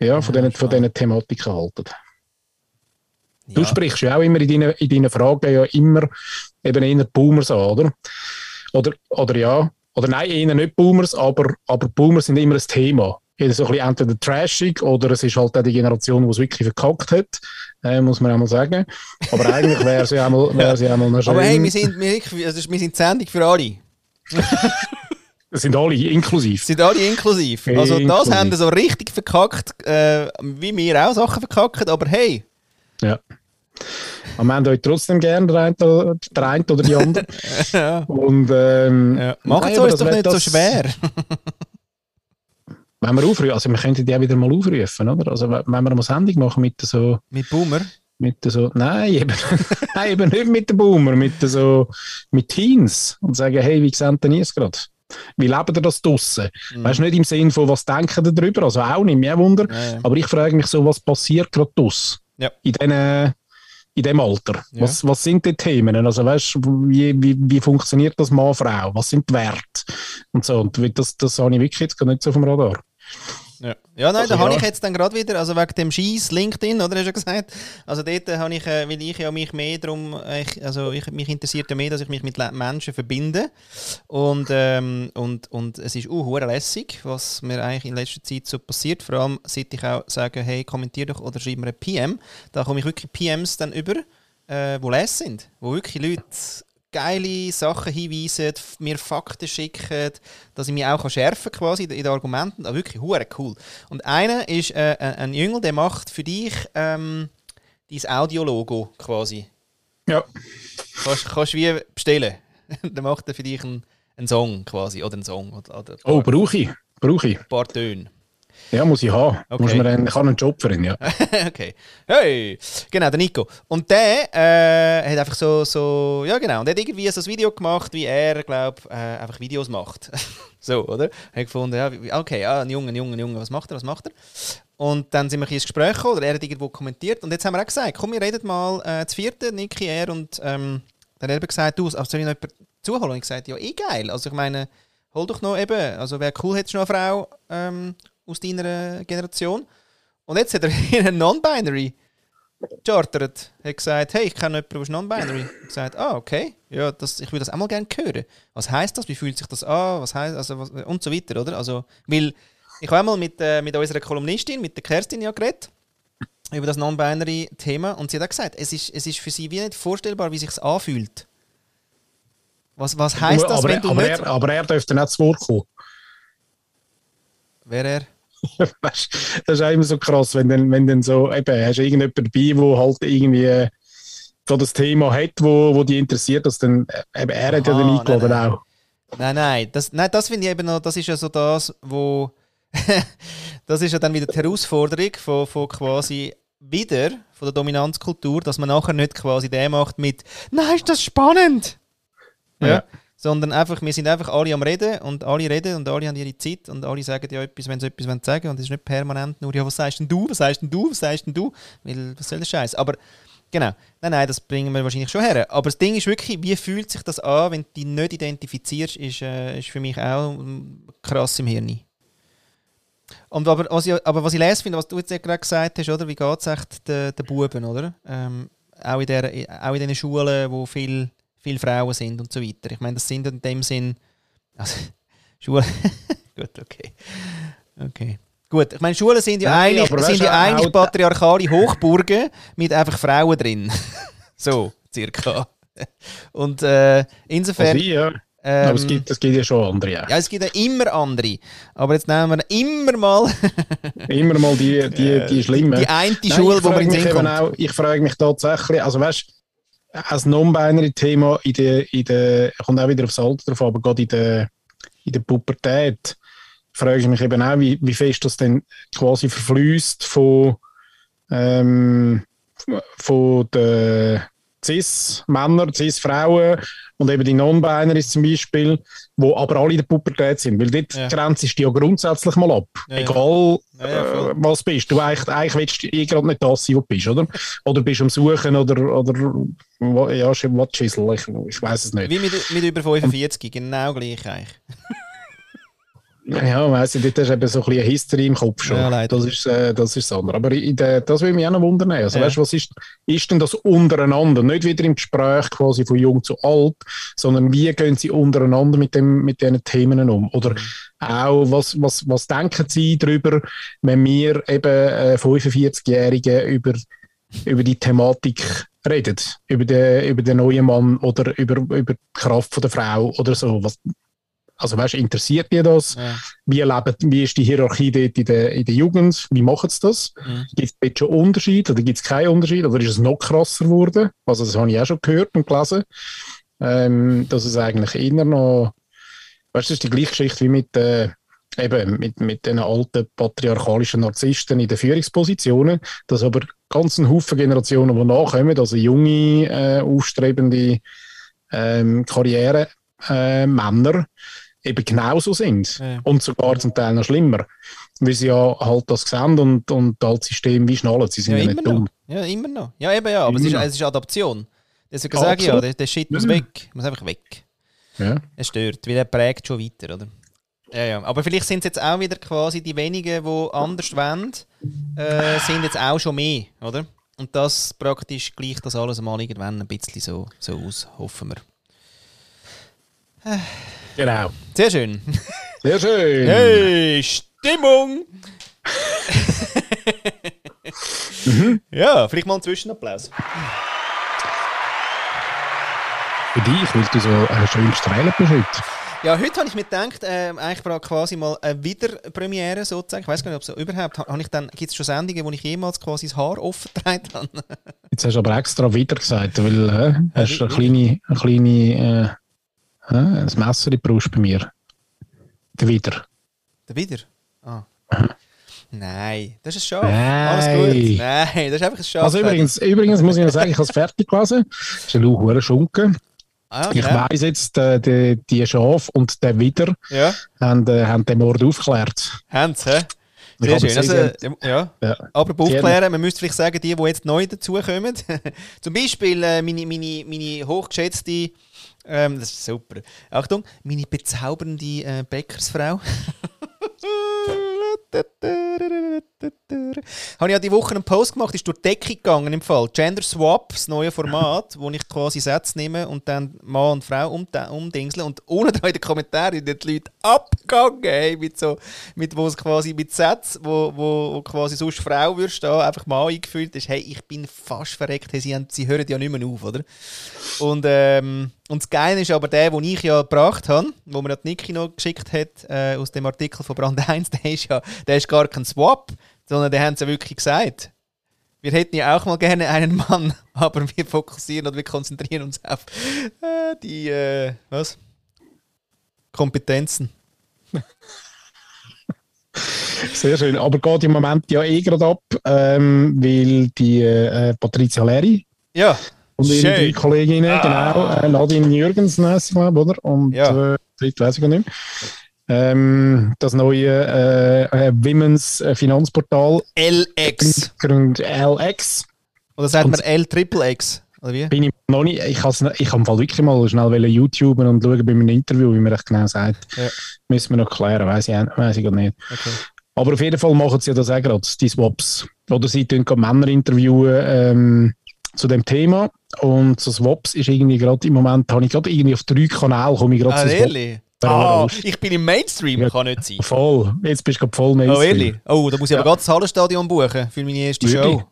ja, von
Ja,
diesen, von diesen Thematiken halten.
Ja.
Du sprichst ja auch immer in deinen, in deinen Fragen ja immer eben eher Boomers an, oder? Oder, oder ja, oder nein, eher nicht Boomers, aber, aber Boomers sind immer ein Thema. So ein bisschen entweder trashig oder es ist halt auch die Generation, die es wirklich verkackt hat, äh, muss man auch mal sagen. Aber eigentlich wäre sie auch mal, wäre sie auch mal noch schön.
Aber hey, wir sind, wir, also wir sind Sendung für alle.
Das sind alle inklusiv.
Sind alle inklusiv. Also das
Inklusiv.
haben sie so richtig verkackt, äh, wie wir auch Sachen verkacken, aber hey.
Ja. Aber wir haben euch trotzdem gerne, der eine, oder- der eine oder die andere.
ja.
Und, ähm,
Ja. Macht es uns
das
doch nicht so schwer.
Wenn wir aufrufen, also wir könnten die auch wieder mal aufrufen, oder? Also wenn wir mal Sendung machen mit so,
Mit Boomer.
mit so, nein, eben, nein, eben nicht mit den Boomer, mit so, mit Teens und sagen, hey, wie seht denn ihr es gerade? Wie lebt ihr das draussen?
Mhm.
Weißt du, nicht im Sinn von, was denken ihr darüber? Also auch nicht, mehr Wunder.
Ja, ja.
Aber ich frage mich so, was passiert gerade draussen?
Ja.
In diesen, in dem Alter.
Ja.
Was, was sind die Themen? Also weißt wie, wie, wie funktioniert das Mann-Frau? Was sind die Werte? Und so. Und das, das habe ich wirklich jetzt gar nicht so auf dem Radar.
Ja, ja nein,
Also,
da habe ich jetzt dann gerade wieder, also wegen dem Scheiß LinkedIn, oder hast du ja gesagt? Also dort habe ich, äh, weil ich ja mich mehr darum, ich, also ich, mich interessiert ja mehr, dass ich mich mit Menschen verbinde. Und, ähm, und, und es ist hure lässig, was mir eigentlich in letzter Zeit so passiert, vor allem seit ich auch sage, hey, kommentier doch oder schreib mir ein PM, da komme ich wirklich PMs dann über, äh, wo les sind, wo wirklich Leute geile Sachen hinweisen, mir Fakten schicken, dass ich mich auch schärfen kann quasi in den Argumenten. Aber wirklich hure cool. Und einer ist äh, ein ein Jüngel, der macht für dich ähm, dein Audiologo quasi.
Ja.
Kannst, kannst wie bestellen. der macht er für dich einen, einen Song quasi. Oder einen Song. Oder, oder ein
Oh,
paar,
brauche ich. Brauche ich.
paar Töne.
Ja, muss ich haben.
Okay.
Muss man einen, ich habe einen Job für ihn, ja.
okay. Hey! Genau, der Nico. Und der äh, hat einfach so, so, ja genau, und hat irgendwie so ein Video gemacht, wie er, glaube äh, einfach Videos macht. so, oder? Hat gefunden, ja, okay, ja, ein Junge, ein Junge, ein Junge, was macht er, was macht er? Und dann sind wir ein ins Gespräch gekommen, oder er hat irgendwo kommentiert, und jetzt haben wir auch gesagt, komm, wir reden mal äh, zu vierten, Niki, er, und ähm, dann hat er gesagt, du, also soll ich noch jemanden zuholen? Und ich gesagt, ja, eh geil, also ich meine, hol doch noch eben, also wäre cool, hättest du noch eine Frau ähm, aus deiner Generation. Und jetzt hat er hier einen Non-Binary gechartert. Er hat gesagt, hey, ich kenne jemanden, der ist Non-Binary. Ich gesagt, ah, okay, ja, das, ich würde das auch mal gerne hören. Was heißt das? Wie fühlt sich das an? Was heißt, also, was, und so weiter, oder? Also, weil ich habe einmal mit, äh, mit unserer Kolumnistin, mit der Kerstin ja geredet, über das Non-Binary-Thema und sie hat auch gesagt, es ist, es ist für sie wie nicht vorstellbar, wie sich anfühlt. Was, was heißt das,
aber,
wenn du
aber,
nicht...
er, aber er dürfte nicht zu Wort kommen.
Wer er?
Weißt, das ist auch immer so krass, wenn dann, wenn dann so, eben, hast du irgendjemanden dabei, der halt irgendwie äh, so das Thema hat, wo, wo die interessiert, dass dann, äh, eben, er hat ja
Aha,
dann eingeladen
nein, nein.
auch.
Nein, nein, das, nein, das finde ich eben noch, das ist ja so das, wo, das ist ja dann wieder die Herausforderung von, von quasi wieder, von der Dominanzkultur, dass man nachher nicht quasi den macht mit, nein, ist das spannend! Ja.
Ja.
Sondern einfach, wir sind einfach alle am Reden und alle reden und alle haben ihre Zeit und alle sagen ja etwas, wenn sie etwas wollen sagen und es ist nicht permanent nur, ja, was sagst denn du, was sagst denn du, was sagst denn du, weil, was soll der Scheiß? Aber Genau. Nein, nein, das bringen wir wahrscheinlich schon her. Aber das Ding ist wirklich, wie fühlt sich das an, wenn du dich nicht identifizierst, ist, äh, ist für mich auch mm, krass im Hirn. Und aber, was ich, aber was ich lese finde, was du jetzt gerade gesagt hast, oder, wie geht es den Buben, oder? Ähm, auch, in der, auch in den Schulen, wo viel, viel Frauen sind und so weiter. Ich meine, das sind in dem Sinn... Also, Schulen... Gut, okay. Okay. Gut, ich meine, Schulen sind ja
Nein,
eigentlich, sind ja eigentlich patriarchale Hochburgen mit einfach Frauen drin. so, circa. Und äh, insofern...
Also ja.
ähm,
aber es gibt, es gibt ja schon andere auch.
ja, es gibt ja immer andere. Aber jetzt nehmen wir immer mal
Immer mal die, die, die schlimmen.
die eine
Nein,
Schule,
ich
wo man in den
auch, Ich frage mich tatsächlich, also weißt als Non-Binary-Thema in der, in der, kommt auch wieder aufs Alter drauf, aber gerade in der, in der Pubertät frage ich mich eben auch, wie, wie fest das denn quasi verfließt von, ähm, von den Cis-Männern, Cis-Frauen und eben die Non-Binaries zum Beispiel, wo aber alle in der Pubertät sind, weil dort
Ja.
grenzt die ja grundsätzlich mal ab.
Ja.
Egal,
Ja,
äh, was bist. Du eigentlich, eigentlich willst du eh gerade nicht das sein, was du bist, oder? Oder bist am Suchen oder, oder ja, schon was Schissel, ich, ich weiß es nicht.
Wie mit, mit über 45, genau gleich eigentlich.
Ja, weiss ich, dort hast du eben so ein bisschen eine History im Kopf schon.
Ja, leider.
das, ist, äh, das ist andere. Aber in der, das will mich auch noch wundern. Also,
Ja.
weißt was ist, ist denn das untereinander? Nicht wieder im Gespräch quasi von jung zu alt, sondern wie gehen sie untereinander mit, dem, mit diesen Themen um? Oder
Mhm.
auch, was, was, was denken sie darüber, wenn wir eben äh, 45-Jährige über, über die Thematik reden? Über den, über den neuen Mann oder über, über die Kraft von der Frau oder so? Was, also, weißt du, interessiert die das?
Ja.
Wie, leben, wie ist die Hierarchie dort in der, in der Jugend? Wie machen sie das?
Mhm.
Gibt es dort schon Unterschied oder gibt es keinen Unterschied? Oder ist es noch krasser geworden? Also das habe ich auch schon gehört und gelesen, ähm, dass es eigentlich eher noch, weißt du, das ist die gleiche Geschichte wie mit, äh, eben mit, mit den alten patriarchalischen Narzissten in den Führungspositionen, dass aber ganz ein Haufen Generationen, die nachkommen, also junge, äh, aufstrebende ähm, Karriere, äh, Männer, eben genauso sind.
Ja.
Und sogar zum Teil noch schlimmer. Weil sie ja halt das sehen und, und halt das System wie schnallen. Sie sind
Ja,
ja, nicht
noch.
dumm.
Ja, immer noch. Ja, eben ja, aber es ist, es ist Adaption. Deswegen sage ich ja, der, der Shit muss weg. Muss einfach weg.
Ja.
Es stört, weil er prägt schon weiter, oder? Ja, ja. Aber vielleicht sind es jetzt auch wieder quasi die wenigen, die anders wollen, äh, sind jetzt auch schon mehr, oder? Und das praktisch gleicht das alles mal irgendwann ein bisschen so, so aus, hoffen wir.
Genau.
Sehr schön.
Sehr schön.
Hey, Stimmung! Ja, vielleicht mal einen Zwischenapplaus.
Für dich, weil du so äh, schön strahlen bist heute.
Ja, heute habe ich mir gedacht, äh, eigentlich war quasi mal eine Wiederpremiere sozusagen. Ich weiß gar nicht, ob so überhaupt, habe ich dann, gibt es schon Sendungen, wo ich jemals quasi das Haar offen getragen habe?
Jetzt hast du aber extra wieder gesagt, weil äh, hast eine kleine, eine kleine äh, ein Messer in die Brust bei mir. Der wieder.
Der wieder? Ah. Nein, das ist ein Schaf.
Nein.
Alles gut. Nein, das ist einfach ein Schaf.
Also übrigens, übrigens muss ich noch sagen, ich habe es fertig gelesen. Das ist ein hoher Schunken.
Ah,
Ich
genau.
weiss jetzt, äh, die, die Schaf und der Wider
Ja,
haben, äh, haben den Mord aufgeklärt.
haben sie, hä?
Ich
Sehr schön. Also, ja.
Ja. Haben-
aufklären, man müsste vielleicht sagen, die, die jetzt neu dazukommen. Zum Beispiel äh, meine, meine, meine hochgeschätzte, ähm, das ist super. Achtung, meine bezaubernde äh, Bäckersfrau. Habe ich ja die Woche einen Post gemacht, ist durch die Decke gegangen im Fall. Gender Swap, das neue Format, wo ich quasi Sätze nehme und dann Mann und Frau um. Und unten dran in den Kommentaren sind die Leute abgegangen, ey, mit so, mit wo es quasi mit Sätzen, wo, wo, quasi sonst Frau würdest da einfach mal eingefüllt ist, hey, ich bin fast verreckt, hey, sie, haben, sie hören ja nicht mehr auf, oder? Und, ähm, und das Geile ist aber der, den ich ja gebracht habe, wo mir die Niki noch geschickt hat, äh, aus dem Artikel von Brand 1, der ist ja der ist gar kein Swap, sondern der haben sie ja wirklich gesagt. Wir hätten ja auch mal gerne einen Mann, aber wir fokussieren oder wir konzentrieren uns auf äh, die, äh, was? Kompetenzen.
Sehr schön. Aber geht im Moment ja eh gerade ab, ähm, weil die äh, Patricia Leri
Ja,
und ihre drei. Kolleginnen, genau, äh, Nadine sie, glaube ich, oder? Und
Ja.
äh, dritte weiß ich gar nicht mehr. Ähm, das neue äh, äh, Women's äh, Finanzportal
LX.
Grund LX
Oder sagt
Und-
man L Triple X? Oder wie?
bin ich noch nicht, ich habe ich Fall wirklich mal schnell YouTube und schauen bei einem Interview, wie man das genau sagt.
Ja.
Müssen wir noch klären, weiß ich, weiss ich gar nicht.
Okay.
Aber auf jeden Fall machen sie ja das auch gerade, die Swaps. Oder sie tun gerade Männer interviewen ähm, zu dem Thema. Und so Swaps ist irgendwie gerade im Moment, habe ich gerade irgendwie auf drei Kanälen, komme ich gerade
Ah,
zu Swaps.
Ah, ich bin im Mainstream,
Ja.
kann nicht sein.
Voll, jetzt bist du voll
Oh,
Mainstream.
ehrlich? Oh, da muss ich aber
Ja.
gerade das Hallenstadion buchen für meine erste
Würde
Show.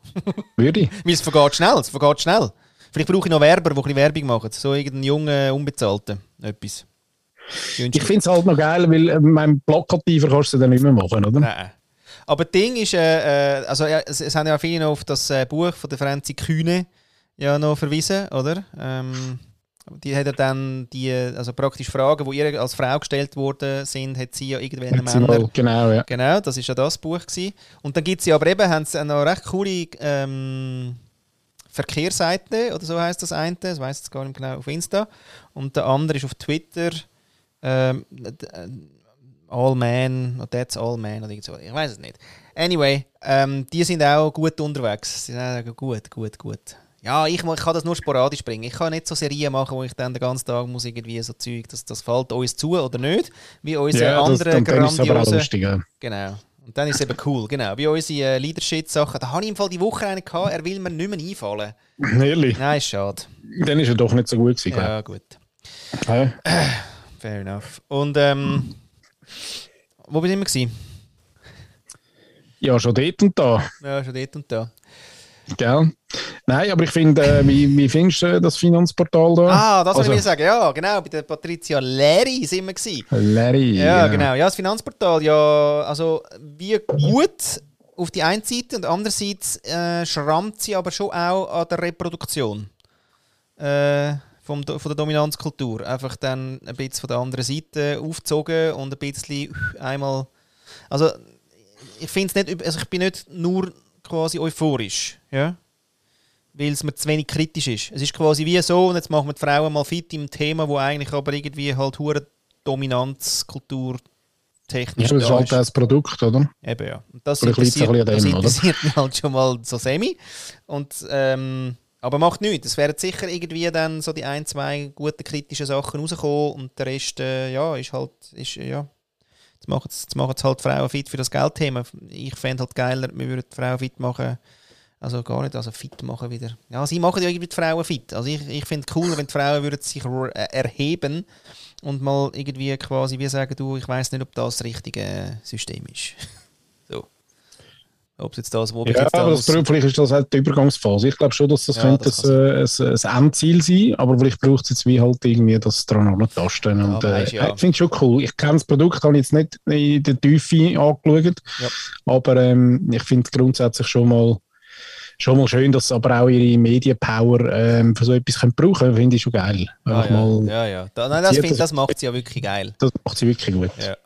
Würde ich.
Weil es vergeht schnell, es vergeht schnell. Vielleicht brauche ich noch Werber, die ein bisschen Werbung machen. So irgendeinen jungen, unbezahlten. Etwas.
Ich finde es halt noch geil, weil äh, mein Plakativer kannst du dann nicht mehr machen, oder?
Nein. Aber das Ding ist, äh, äh, also ja, es, es haben ja viele noch auf das äh, Buch von der Franzi Kühne ja noch verwiesen, oder? Ähm, die hat ja dann die, also praktisch Fragen, die ihr als Frau gestellt worden sind, hat sie ja irgendwelchen Männern
mal, genau, ja.
Genau, das ist ja das Buch. Gewesen. Und dann gibt es ja aber eben haben sie noch recht coole ähm, Verkehrsseiten, oder so heißt das eine, das weiß jetzt gar nicht genau, auf Insta. Und der andere ist auf Twitter ähm, äh, All Man, oder That's All Man, oder so. Ich weiß es nicht. Anyway, ähm, die sind auch gut unterwegs. Sie sind auch gut, gut, gut. Ja, ich, ich kann das nur sporadisch bringen. Ich kann nicht so Serien machen, wo ich dann den ganzen Tag muss irgendwie so Zeug, das, das fällt uns zu oder nicht, wie unsere
Ja,
anderen
dann, dann ist es aber auch
grandiose...
lustig. Ja.
Genau. Und dann ist es eben cool, genau. Wie unsere äh, Leadership-Sachen. Da habe ich im Fall die Woche einen gehabt, er will mir nicht mehr einfallen.
Ehrlich,
Nein, ist schade.
dann ist er doch nicht so gut gewesen.
Ja, gut.
Ja.
Fair enough. Und ähm, wo bin ich immer gewesen?
ja, schon dort und da.
Ja, schon dort und da.
Gell? Nein, aber ich finde, äh, wie, wie findest du das Finanzportal da?
Ah, das wollte
Also-
ich sagen. Ja, genau. Bei der Patricia Leri sind wir gewesen.
Larry.
Ja, genau. Ja, das Finanzportal, ja, also wie gut auf die einen Seite und andererseits äh, schrammt sie aber schon auch an der Reproduktion äh, vom, von der Dominanzkultur. Einfach dann ein bisschen von der anderen Seite aufgezogen und ein bisschen einmal. Also ich finde es nicht, also ich bin nicht nur quasi euphorisch, ja. Weil es mir zu wenig kritisch ist. Es ist quasi wie so, und jetzt machen wir die Frauen mal fit im Thema, wo eigentlich aber irgendwie halt hure Dominanzkultur
Ja,
technisch
das ist halt das Produkt, oder?
Eben ja. Und das
Oder
interessiert,
an
das
dem, oder?
interessiert mich halt schon mal so semi. Und, ähm, aber macht nichts. Es wären sicher irgendwie dann so die ein, zwei guten kritischen Sachen rausgekommen und der Rest, äh, ja, ist halt, ist, ja. Jetzt machen es jetzt halt Frauen fit für das Geldthema. Ich fände halt geiler, wir würden Frauen fit machen. Also gar nicht, also fit machen wieder. Ja, sie machen ja irgendwie die Frauen fit. Also ich, ich finde es cool, wenn die Frauen würden sich äh, erheben und mal irgendwie quasi wie sagen, du, ich weiß nicht, ob das das richtige System ist. Ob es jetzt das, wo
Ja,
jetzt
aber das, braucht- vielleicht ist das halt die Übergangsphase. Ich glaube schon, dass das
Ja,
könnte
das
ein, ein, ein Endziel sein, aber vielleicht braucht es jetzt wie halt irgendwie das dran noch tasten.
Ja,
und, äh,
ja.
Ich finde es schon cool. Ich kenne das Produkt, habe jetzt nicht in der Tiefe angeschaut,
Ja.
aber ähm, ich finde es grundsätzlich schon mal schon mal schön, dass sie aber auch ihre Medienpower ähm, für so etwas können brauchen können. Finde ich schon geil.
Ah, ja,
mal,
ja, ja. Da, nein, find,
das-
das macht sie ja wirklich geil.
Das macht sie wirklich gut.
Ja.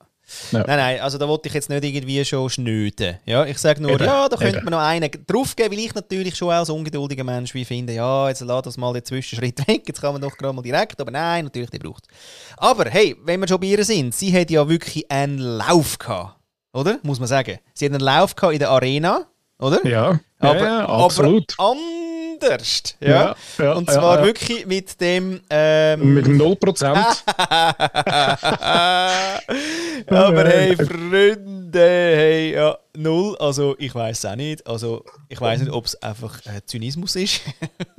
Ja.
Nein, nein, also da wollte ich jetzt nicht irgendwie schon schnöden. Ja, ich sage nur,
Eben,
ja, da könnte
eben.
man noch einen draufgeben, weil ich natürlich schon als ungeduldiger Mensch wie finde, ja, jetzt lass das mal den Zwischenschritt weg, jetzt kann man doch gerade mal direkt, aber nein, natürlich, die braucht Aber hey, wenn wir schon bei ihr sind, sie hat ja wirklich einen Lauf gehabt, oder? Muss man sagen. Sie hat einen Lauf gehabt in der Arena, oder?
Ja,
aber,
ja, absolut.
Aber anders. Ja.
Ja, ja,
Und zwar
ja.
wirklich mit dem. Ähm,
Mit dem 0%.
Aber hey, Freunde, hey, ja, null. Also, ich weiß es auch nicht. Also, ich weiß nicht, ob es einfach äh, Zynismus ist.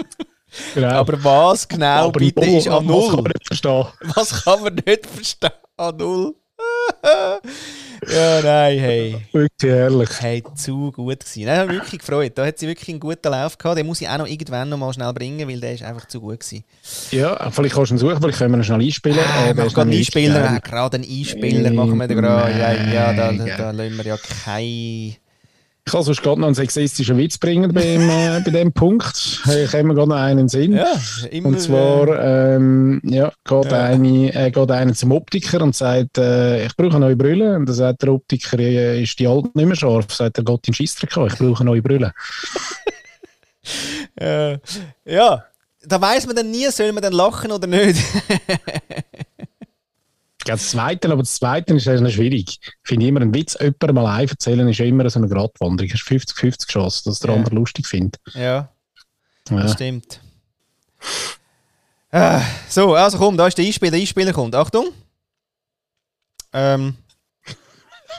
genau.
Aber was genau
Aber
bitte
null,
ist an
was kann
null?
man nicht verstehen.
Was kann man nicht verstehen an null? Ja, nein, hey.
Wirklich herrlich.
Hey, zu gut gewesen. Nein, hat mich wirklich gefreut. Da hat sie wirklich einen guten Lauf gehabt. Den muss ich auch noch irgendwann noch mal schnell bringen, weil der ist einfach zu gut gewesen.
Ja, vielleicht kannst du ihn suchen, vielleicht können wir ihn schnell einspielen.
Ah,
Äh,
wir gerade einen Einspieler, gerade einen Einspieler machen wir da gerade. Ja, ja, da, da, da lassen wir ja kein...
Ich kann sonst gerade noch einen sexistischen Witz bringen beim, äh, bei dem Punkt. Ich habe mir gerade noch einen Sinn.
Ja, immer...
Und zwar ähm, ja, geht,
Ja.
Eine, äh, geht einer zum Optiker und sagt, äh, ich brauche eine neue Brille. Und dann sagt der Optiker, äh, ist die alte nicht mehr scharf? Sagt er, Gott in Scheissdreck, ich brauche eine neue Brille.
äh, ja, da weiß man dann nie, soll man dann lachen oder nicht.
Das Zweite, aber das Zweite ist also schwierig. Ich finde immer, einen Witz jemandem mal erzählen, ist immer so eine Gratwanderung. Es ist 50-50 Chance, dass der
Ja.
andere lustig findet.
ja, das
Ja.
stimmt. Ah, so, also komm, da ist der Einspieler. Der Einspieler kommt. Achtung. Ähm.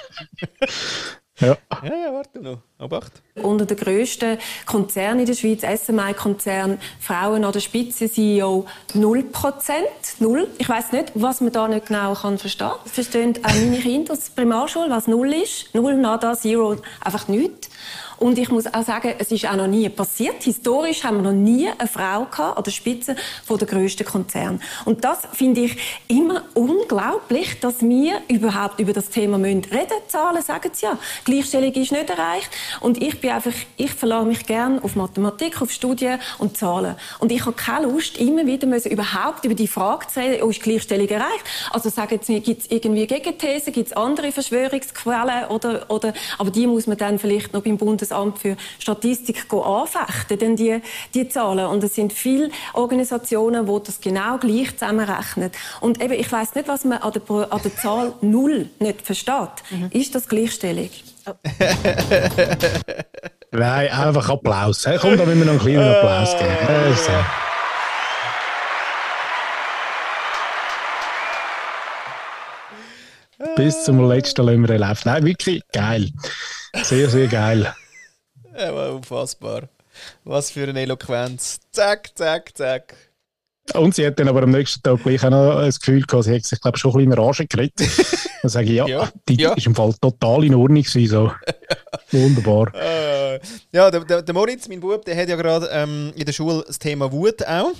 Ja.
Ja, ja, warte noch. Obacht.
unter den grössten Konzernen in der Schweiz, SMI-Konzern, Frauen an der Spitze, CEO, 0%. Null. Ich weiss nicht, was man da nicht genau kann verstehen kann. Verstehen auch meine Kinder aus der Primarschule, was Null ist. Null, nada, Zero, einfach nichts. Und ich muss auch sagen, es ist auch noch nie passiert. Historisch haben wir noch nie eine Frau gehabt an der Spitze von der grössten Konzern. Und das finde ich immer unglaublich, dass wir überhaupt über das Thema reden müssen. Zahlen sagen es ja. Gleichstellung ist nicht erreicht. Und ich bin einfach, ich verlasse mich gern auf Mathematik, auf Studien und Zahlen. Und ich habe keine Lust, immer wieder müssen überhaupt über die Frage zu reden, oh, ist Gleichstellung erreicht? Also sagen Sie mir, gibt es irgendwie Gegenthesen, gibt es andere Verschwörungsquellen oder, oder, aber die muss man dann vielleicht noch beim Bundesamt für Statistik go anfechten, denn die, die Zahlen. Und es sind viele Organisationen, die das genau gleich zusammenrechnen. Und eben, ich weiß nicht, was man an der, an der Zahl Null nicht versteht. Ist das Gleichstellung?
Nein, einfach Applaus. Komm, da müssen wir noch einen kleinen Applaus geben. Bis zum letzten lassen wir laufen. Nein, wirklich geil. Sehr, sehr geil.
Ja, aber unfassbar. Was für eine Eloquenz. Zack, zack, zack.
Und sie hat dann aber am nächsten Tag gleich auch noch das Gefühl gehabt, sie hätte sich, glaube ich, schon ein bisschen in Rage geredet. Dann sage ich, ja,
Ja,
die
ja.
ist im Fall total in Ordnung gewesen, so. Wunderbar.
Äh, ja, der, der, der Moritz, mein Bub, der hat ja gerade ähm, in der Schule das Thema Wut auch.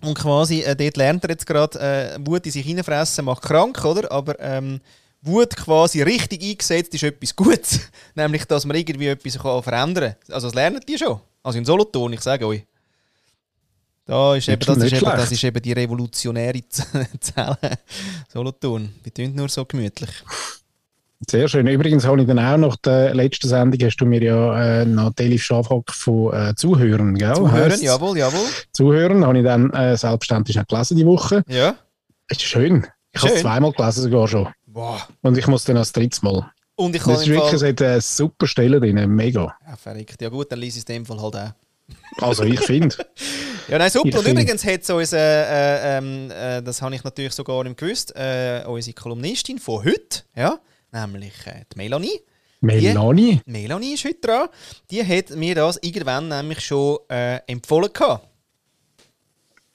Und quasi äh, dort lernt er jetzt gerade, äh, Wut in sich hineinfressen macht krank, oder? Aber ähm, Wut quasi richtig eingesetzt ist etwas Gutes. Nämlich, dass man irgendwie etwas kann verändern kann. Also das lernen die schon. Also in Solothurn, ich sage euch. Da ist eben, das, ist eben, das ist eben die revolutionäre Zelle. Solothurn. Die tun nur so gemütlich.
Sehr schön. Übrigens habe ich dann auch nach der letzten Sendung, hast du mir ja äh, noch die Elif Schafhock von äh, Zuhören, gell?
Zuhören,
Heisst's?
jawohl, jawohl.
Zuhören habe ich dann äh, selbstverständlich auch gelesen die Woche.
Ja.
Ist schön. Ich habe es zweimal gelesen sogar schon.
Boah.
Und ich muss dann als drittes Mal.
Und ich
Das ist wirklich, es hat eine super Stelle drin, mega.
Ja, verrückt. Ja gut, dann liest ich es in dem Fall halt auch.
Also ich finde,
Ja, nein, super.
Ich
Und
find-
übrigens hat so unser, äh, ähm, äh, das habe ich natürlich so gar nicht gewusst, äh, unsere Kolumnistin von heute, ja, nämlich äh, die Melanie.
Melanie,
Die Melanie ist heute dran. Die hat mir das irgendwann nämlich schon äh, empfohlen gehabt.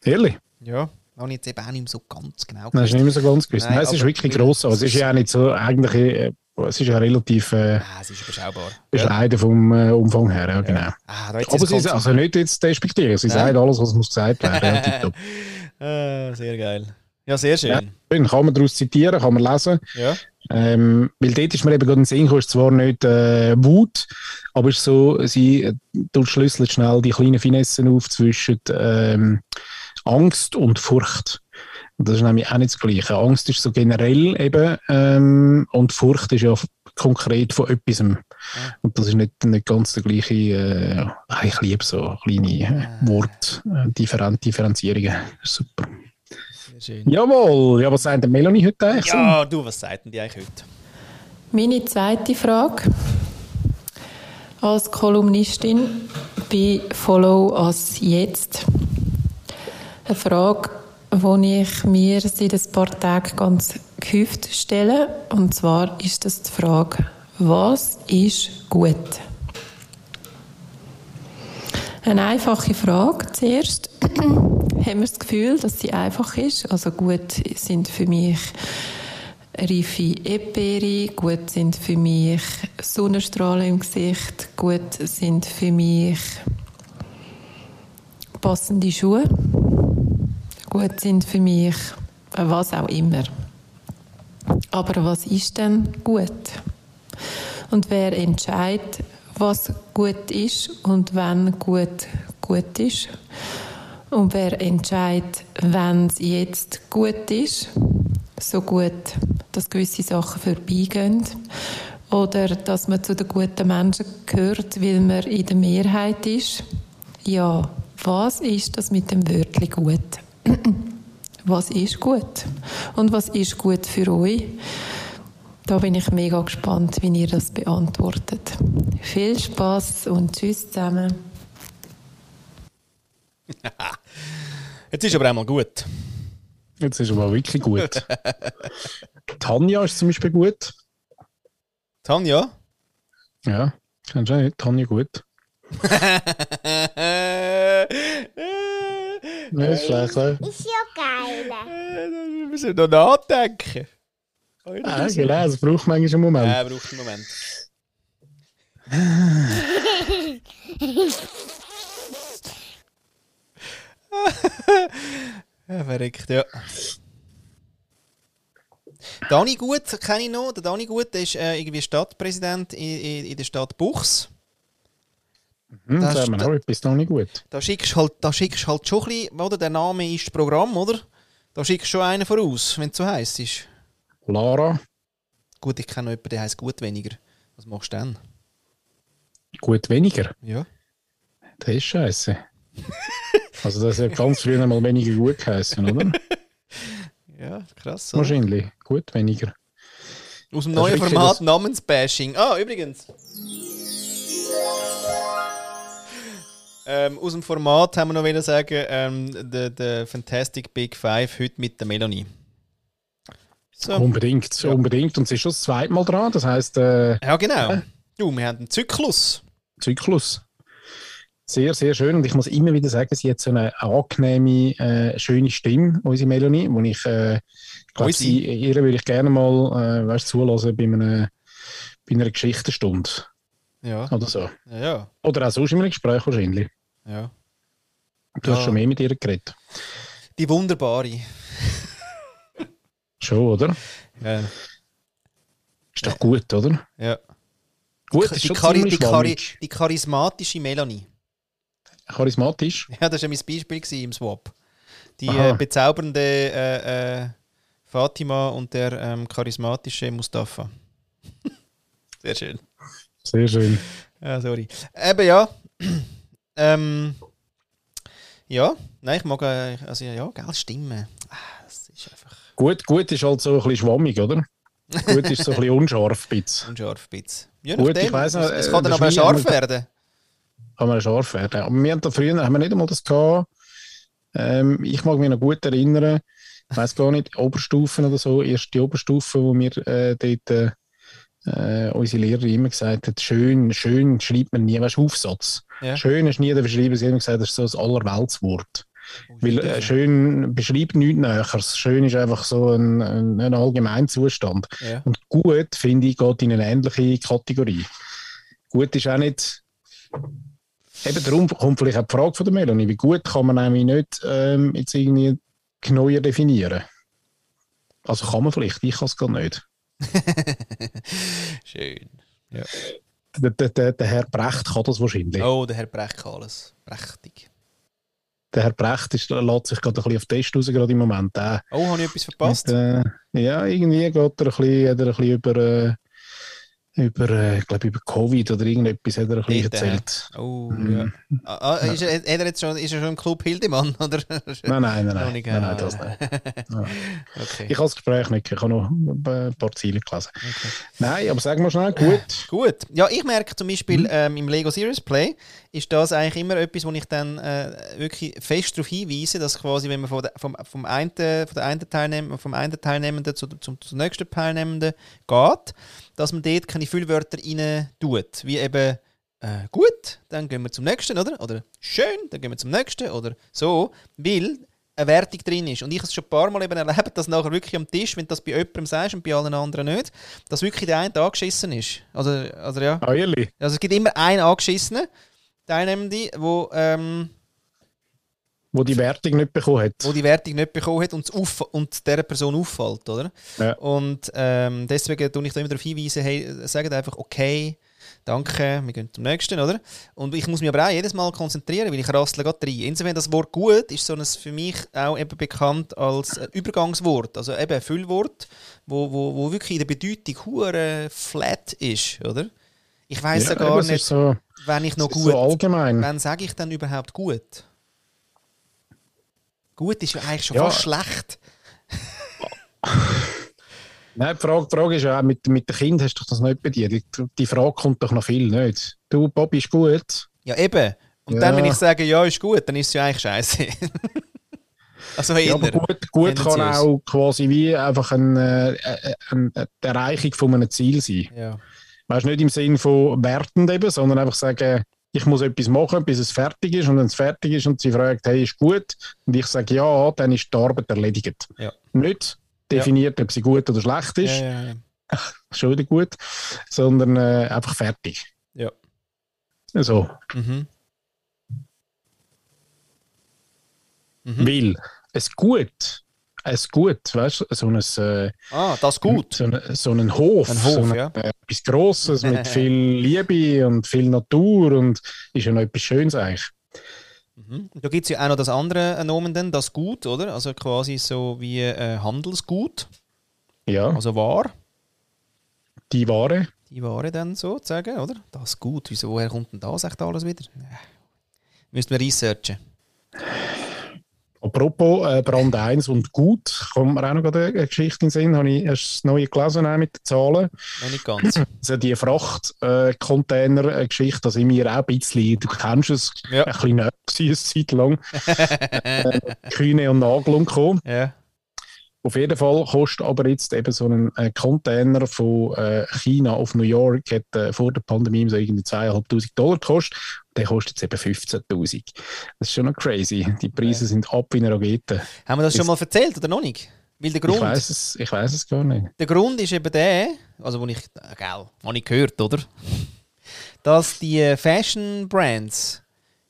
ehrlich,
Ja, habe ich jetzt eben auch nicht mehr so ganz genau
das ist nicht mehr so ganz gewusst.
Nein,
Nein, es ist wirklich gross, aber es ist ja auch nicht so, eigentlich, äh, es ist ja relativ äh,
Ah, es ist überschaubar.
bescheiden vom äh, Umfang her, ja, genau.
Ah, da hat
Aber
sie
ist also nicht jetzt despektieren, sie
Nein.
sagt alles, was muss gesagt werden. Ja,
ah, Sehr geil. Ja, sehr schön.
Ja. Schön, kann man daraus zitieren, kann man lesen.
Ja.
Ähm, weil dort ist mir eben gerade in Sinn gekommen, ist zwar nicht äh, Wut, aber es ist so, sie äh, schnell die kleinen Finessen auf zwischen ähm, Angst und Furcht. Und das ist nämlich auch nicht das Gleiche. Angst ist so generell eben ähm, und Furcht ist ja konkret von etwas. Und das ist nicht, nicht ganz der gleiche, äh, ah, ich liebe so kleine äh, Wort, äh, Differen Differenzierungen. Super.
Sehr schön.
Jawohl, ja, was sagt der Melanie heute eigentlich? so?
Ja, du, was sagt denn die eigentlich heute?
Meine zweite Frage. Als Kolumnistin bei Follow Us Jetzt. Eine Frage, die ich mir seit ein paar Tagen ganz gehäuft stelle. Und zwar ist das die Frage, was ist gut? Eine einfache Frage zuerst. Haben wir das Gefühl, dass sie einfach ist? Also gut sind für mich reife Eperi, gut sind für mich Sonnenstrahlen im Gesicht, gut sind für mich passende Schuhe, gut sind für mich was auch immer. Aber was ist denn gut? Und wer entscheidet, was gut ist und wann gut gut ist? Und wer entscheidet, wenn es jetzt gut ist, so gut, dass gewisse Sachen vorbeigehen? Oder dass man zu den guten Menschen gehört, weil man in der Mehrheit ist? Ja, was ist das mit dem Wörtchen gut? was ist gut? Und was ist gut für euch? Da bin ich mega gespannt, wie ihr das beantwortet. Viel Spaß und tschüss zusammen.
Jetzt ist aber einmal gut.
Jetzt ist aber wirklich gut. Tanja ist zum Beispiel gut.
Tanja?
Ja, kennst du? Tanja gut. Ja, ist schlecht, ne?
Ist ja geil.
Wir müssen noch nachdenken.
Ja, genau, es braucht manchmal einen Moment.
Ja, braucht einen Moment. ja, verrückt, ja. Dani Gut kenne ich noch. Der Dani Gut der ist äh, irgendwie Stadtpräsident in, in, in der Stadt Buchs.
Hm,
das ist
auch etwas noch nicht gut.
Da schickst du halt, da schickst halt schon ein bisschen, oder? Der Name ist das Programm, oder? Da schickst du schon einen voraus, wenn es so heiß ist.
Lara,
Gut, ich kenne noch jemanden, der heißt gut weniger. Was machst du dann?
gut weniger.
Ja.
Das ist scheiße. also das hat ganz früher mal weniger gut geheißen, oder?
Ja, krass. Oder?
Wahrscheinlich. Gut weniger.
Aus dem
Das
neuen Format Namensbashing. Ah, übrigens. Ähm, aus dem Format haben wir noch wieder sagen, ähm, der, der Fantastic Big Five heute mit der Melanie. So.
Unbedingt,
Ja.
unbedingt. Und sie ist schon das zweite Mal dran. Das heisst, äh,
Ja, genau. Du, wir haben einen Zyklus.
Zyklus. Sehr, sehr schön. Und ich muss immer wieder sagen, sie hat so eine angenehme, äh, schöne Stimme, unsere Melanie, wo ich, äh, ich glaube, sie, ihr würde ich gerne mal, äh, weißt, zulassen bei, einem, bei einer Geschichtenstunde
Ja,
oder so.
ja, ja.
Oder auch sonst in einem Gespräch wahrscheinlich.
Ja.
Du hast
Ja.
schon mehr mit ihr geredet.
Die wunderbare.
Schon, oder?
Ja,
Ist doch gut, oder?
ja.
Gut,
die,
ist
die, Chari die, Chari die charismatische Melanie.
Charismatisch.
Ja, das war ja mein Beispiel im Swap. Die äh, bezaubernde äh, äh, Fatima und der ähm, charismatische Mustafa. Sehr schön.
Sehr schön.
Ja, sorry. Eben ja. Ähm, ja, nein, ich mag äh, also ja, gell, Stimmen. Ah, Das ist einfach
Gut, gut ist halt so ein bisschen schwammig, oder? Gut ist so ein bisschen unscharf, bisschen.
unscharf. Bitz. Ja,
Gut,
nachdem.
ich weiss noch,
es,
äh,
kann dann aber scharf werden.
Kann man scharf werden. Aber wir haben da früher haben wir nicht einmal das gehabt. Ähm, ich mag mich noch gut erinnern, ich weiß gar nicht, Oberstufen oder so, erst die Oberstufe, wo mir äh, dort äh, äh, unsere Lehrerin immer gesagt hat, schön, schön schreibt man nie, weißt du, Aufsatz.
Ja.
Schön ist nie der Verschreiben, sie hat immer gesagt, das ist so das Allerweltswort.
Oh,
Weil äh, schön beschreibt nichts Näheres. Schön ist einfach so ein, ein, ein Allgemeinzustand.
Ja.
Und gut, finde ich, geht in eine ähnliche Kategorie. Gut ist auch nicht. Eben darum kommt vielleicht auch die Frage von der Melanie. Wie gut kann man nämlich nicht ähm, jetzt irgendwie genauer definieren? Also kann man vielleicht, ich kann es gar nicht.
Schön.
Der, der, der, der Herr Brecht kann das wahrscheinlich.
Oh, der Herr Brecht kann alles. Prächtig.
Der Herr Brecht ist, lässt sich gerade ein bisschen auf Test raus, gerade im Moment. Auch.
Oh, habe ich etwas verpasst?
Mit, äh, ja, irgendwie geht er ein bisschen, hat er ein bisschen über, äh, über, äh, ich glaube, über Covid oder irgendetwas hat er ein bisschen
äh,
erzählt.
Oh, ja. Ah, ah, ist, er, hat er jetzt schon, ist er schon im Club Hildemann? Oder?
Nein, nein, nein, nein, nein, nein,
ah.
das nicht. Ja.
okay.
Ich habe das Gespräch nicht, ich habe noch ein paar Ziele gelesen.
okay.
Nein, aber sag mal schnell, gut.
Gut. Ja, ich merke zum Beispiel
Mhm.
ähm, im Lego Series Play ist das eigentlich immer etwas, wo ich dann äh, wirklich fest darauf hinweise, dass quasi, wenn man von der, vom, vom, einen, von der einen Teilnehm vom einen Teilnehmenden zu, zum, zum nächsten Teilnehmenden geht, dass man dort keine Füllwörter rein tut. Wie eben äh, gut, dann gehen wir zum nächsten, oder? Oder schön, dann gehen wir zum nächsten, oder so. Weil eine Wertung drin ist. Und ich habe es schon ein paar Mal eben erlebt, dass nachher wirklich am Tisch, wenn du das bei jemandem sagst und bei allen anderen nicht, dass wirklich der eine angeschissen ist. Also, also ja.
Ah, ehrlich?
Also es gibt immer einen angeschissenen Teilnehmende, wo, ähm,
Wo die Wertung nicht bekommen hat.
wo die Wertung nicht bekommen hat und, es auff und dieser Person auffällt, oder?
Ja.
Und ähm, deswegen tue ich da immer darauf hinweisen, hey, sagt einfach okay, danke, wir gehen zum nächsten, oder? Und ich muss mich aber auch jedes Mal konzentrieren, weil ich rassle gerade rein. Insofern das Wort gut ist so ein, für mich auch eben bekannt als Übergangswort, also eben ein Füllwort, wo, wo, wo wirklich in der Bedeutung hure flat ist, oder? Ich weiß ja,
Ja,
gar nicht,
so,
wenn ich noch gut
so allgemein.
Wann sage ich dann überhaupt gut? Gut ist ja eigentlich schon
Ja.
fast schlecht.
Nein, die Frage, die Frage ist ja auch, mit, mit den Kindern hast du das nicht bei dir. Die, die Frage kommt doch noch viel nicht. Du, Bobby, ist gut.
Ja, eben. Und
Ja.
dann, wenn ich sage, ja, ist gut, dann ist es ja eigentlich scheiße. also.
Ja, aber gut, gut kann auch quasi wie einfach eine, äh, eine, eine Erreichung von einem Ziel sein.
Ja.
Weißt du, nicht im Sinn von wertend eben, sondern einfach sagen, ich muss etwas machen, bis es fertig ist. Und wenn es fertig ist und sie fragt, hey, ist gut, und ich sage ja, dann ist die Arbeit erledigt.
Ja.
Nicht definiert, ob sie gut oder schlecht ist,
Ja, ja, ja.
schon wieder gut, sondern äh, einfach fertig.
Ja.
So,
Mhm. Mhm.
weil es gut, es gut, weißt du, so ein, äh,
Ah, das gut.
so, ein, so einen Hof,
Ein Hof,
so
ja.
äh, etwas Grosses mit viel Liebe und viel Natur und ist ja noch etwas Schönes eigentlich.
Mhm. Da gibt es ja auch noch das andere Nomen, dann, das Gut, oder? Also quasi so wie äh, Handelsgut,
Ja,
also War.
die Ware.
Die Ware dann sozusagen, oder? Das Gut. Wieso, woher kommt denn das echt alles wieder? Ja. Müssten wir researchen.
Apropos äh, Brand 1 und gut, kommt mir auch noch gerade eine Geschichte in den Sinn, habe ich erst das neue gelesen mit den Zahlen.
Noch nicht ganz.
Also die Frachtcontainer-Geschichte, da sind wir auch ein bisschen, du kennst es,
Ja.
ein bisschen näher eine Zeit lang, äh, Kühne und Nagelung gekommen.
ja.
Auf jeden Fall kostet aber jetzt eben so ein äh, Container von äh, China auf New York, hat äh, vor der Pandemie so irgendwie 2'500 Dollar gekostet. Der kostet jetzt eben 15'000. Das ist schon noch crazy. Die Preise sind ab wie eine Rakete.
Haben wir das schon mal erzählt oder noch nicht? Weil der
Ich
Grund,
weiß es, ich weiß es gar nicht.
der Grund ist eben der, also wo ich, äh, gell, habe ich gehört, oder? Dass die Fashion Brands,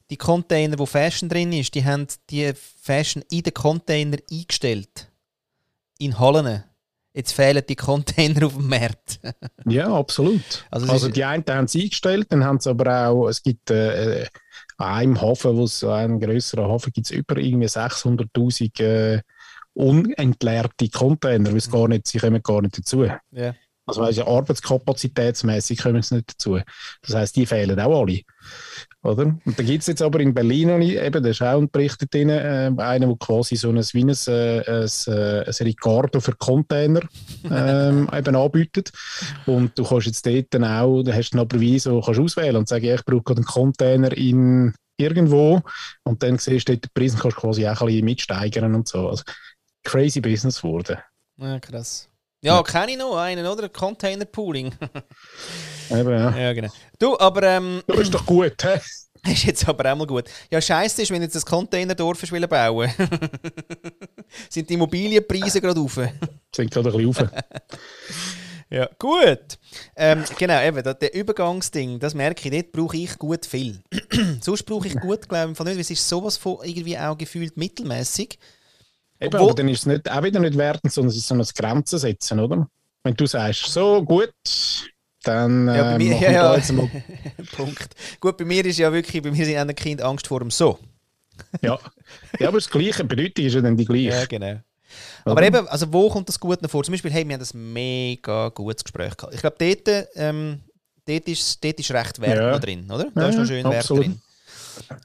die Container, wo Fashion drin ist, die haben die Fashion in den Container eingestellt. In Hallen. Jetzt fehlen die Container auf dem Markt.
Ja, absolut.
Also
Also,
es
die einen haben sie eingestellt, dann haben sie aber auch, es gibt äh, äh, an einem Hafen, wo es einen größeren Hafen gibt, es über irgendwie 600'000 äh, unentleerte Container, weil es gar nicht, sie kommen gar nicht dazu.
Ja.
Also weißt arbeitskapazitätsmäßig kommen sie nicht dazu. Das heisst, die fehlen auch alle. Oder? Und da gibt es jetzt aber in Berlin noch eben, da ist auch ein Bericht drin, äh, einer, der quasi so ein, wie ein, äh, ein, äh, ein Ricardo für Container ähm, eben anbietet. Und du kannst jetzt dort dann auch, da hast du dann aber wie so, kannst auswählen und sagen, ja, ich brauche einen Container in irgendwo und dann siehst du dort den Preis und kannst quasi auch ein bisschen mitsteigern und so. Also, crazy Business geworden.
Ja, krass. Ja, kenne ich noch einen, oder? Container Pooling.
Eben, ja.
ja, genau. Du, aber ähm,
Das ist doch gut, hä?
ist jetzt aber auch mal gut. Ja, scheiße ist, wenn jetzt ein Containerdorf willst bauen. Sind die Immobilienpreise gerade auf?
Sind gerade ein bisschen rauf.
Ja, gut. Ähm, genau, eben, da- der Übergangsding, das merke ich, dort brauche ich gut viel. Sonst brauche ich gut, glaube ich, von nicht, weil es ist sowas von irgendwie auch gefühlt mittelmäßig.
Eben,
Obwohl-
aber dann ist es nicht, auch wieder nicht wertend, sondern es ist so ein Grenzen setzen, oder? Wenn du sagst, so gut, dann
Ja, bei
äh,
mir- ja, ja.
jetzt mal.
Punkt. Gut, bei mir ist ja wirklich, bei mir sind auch Kind Angst vor dem So.
Ja. ja, aber das Gleiche, Bedeutung ist ja dann die gleiche.
Ja, genau. Aber
Oder?
eben, also wo kommt das gut noch vor? Zum Beispiel, hey, wir haben ein mega gutes Gespräch gehabt. Ich glaube, dort, ähm, dort, ist, dort ist recht Wert
Ja.
noch drin, oder? Da
Ja,
ist noch schön
absolut.
Wert drin.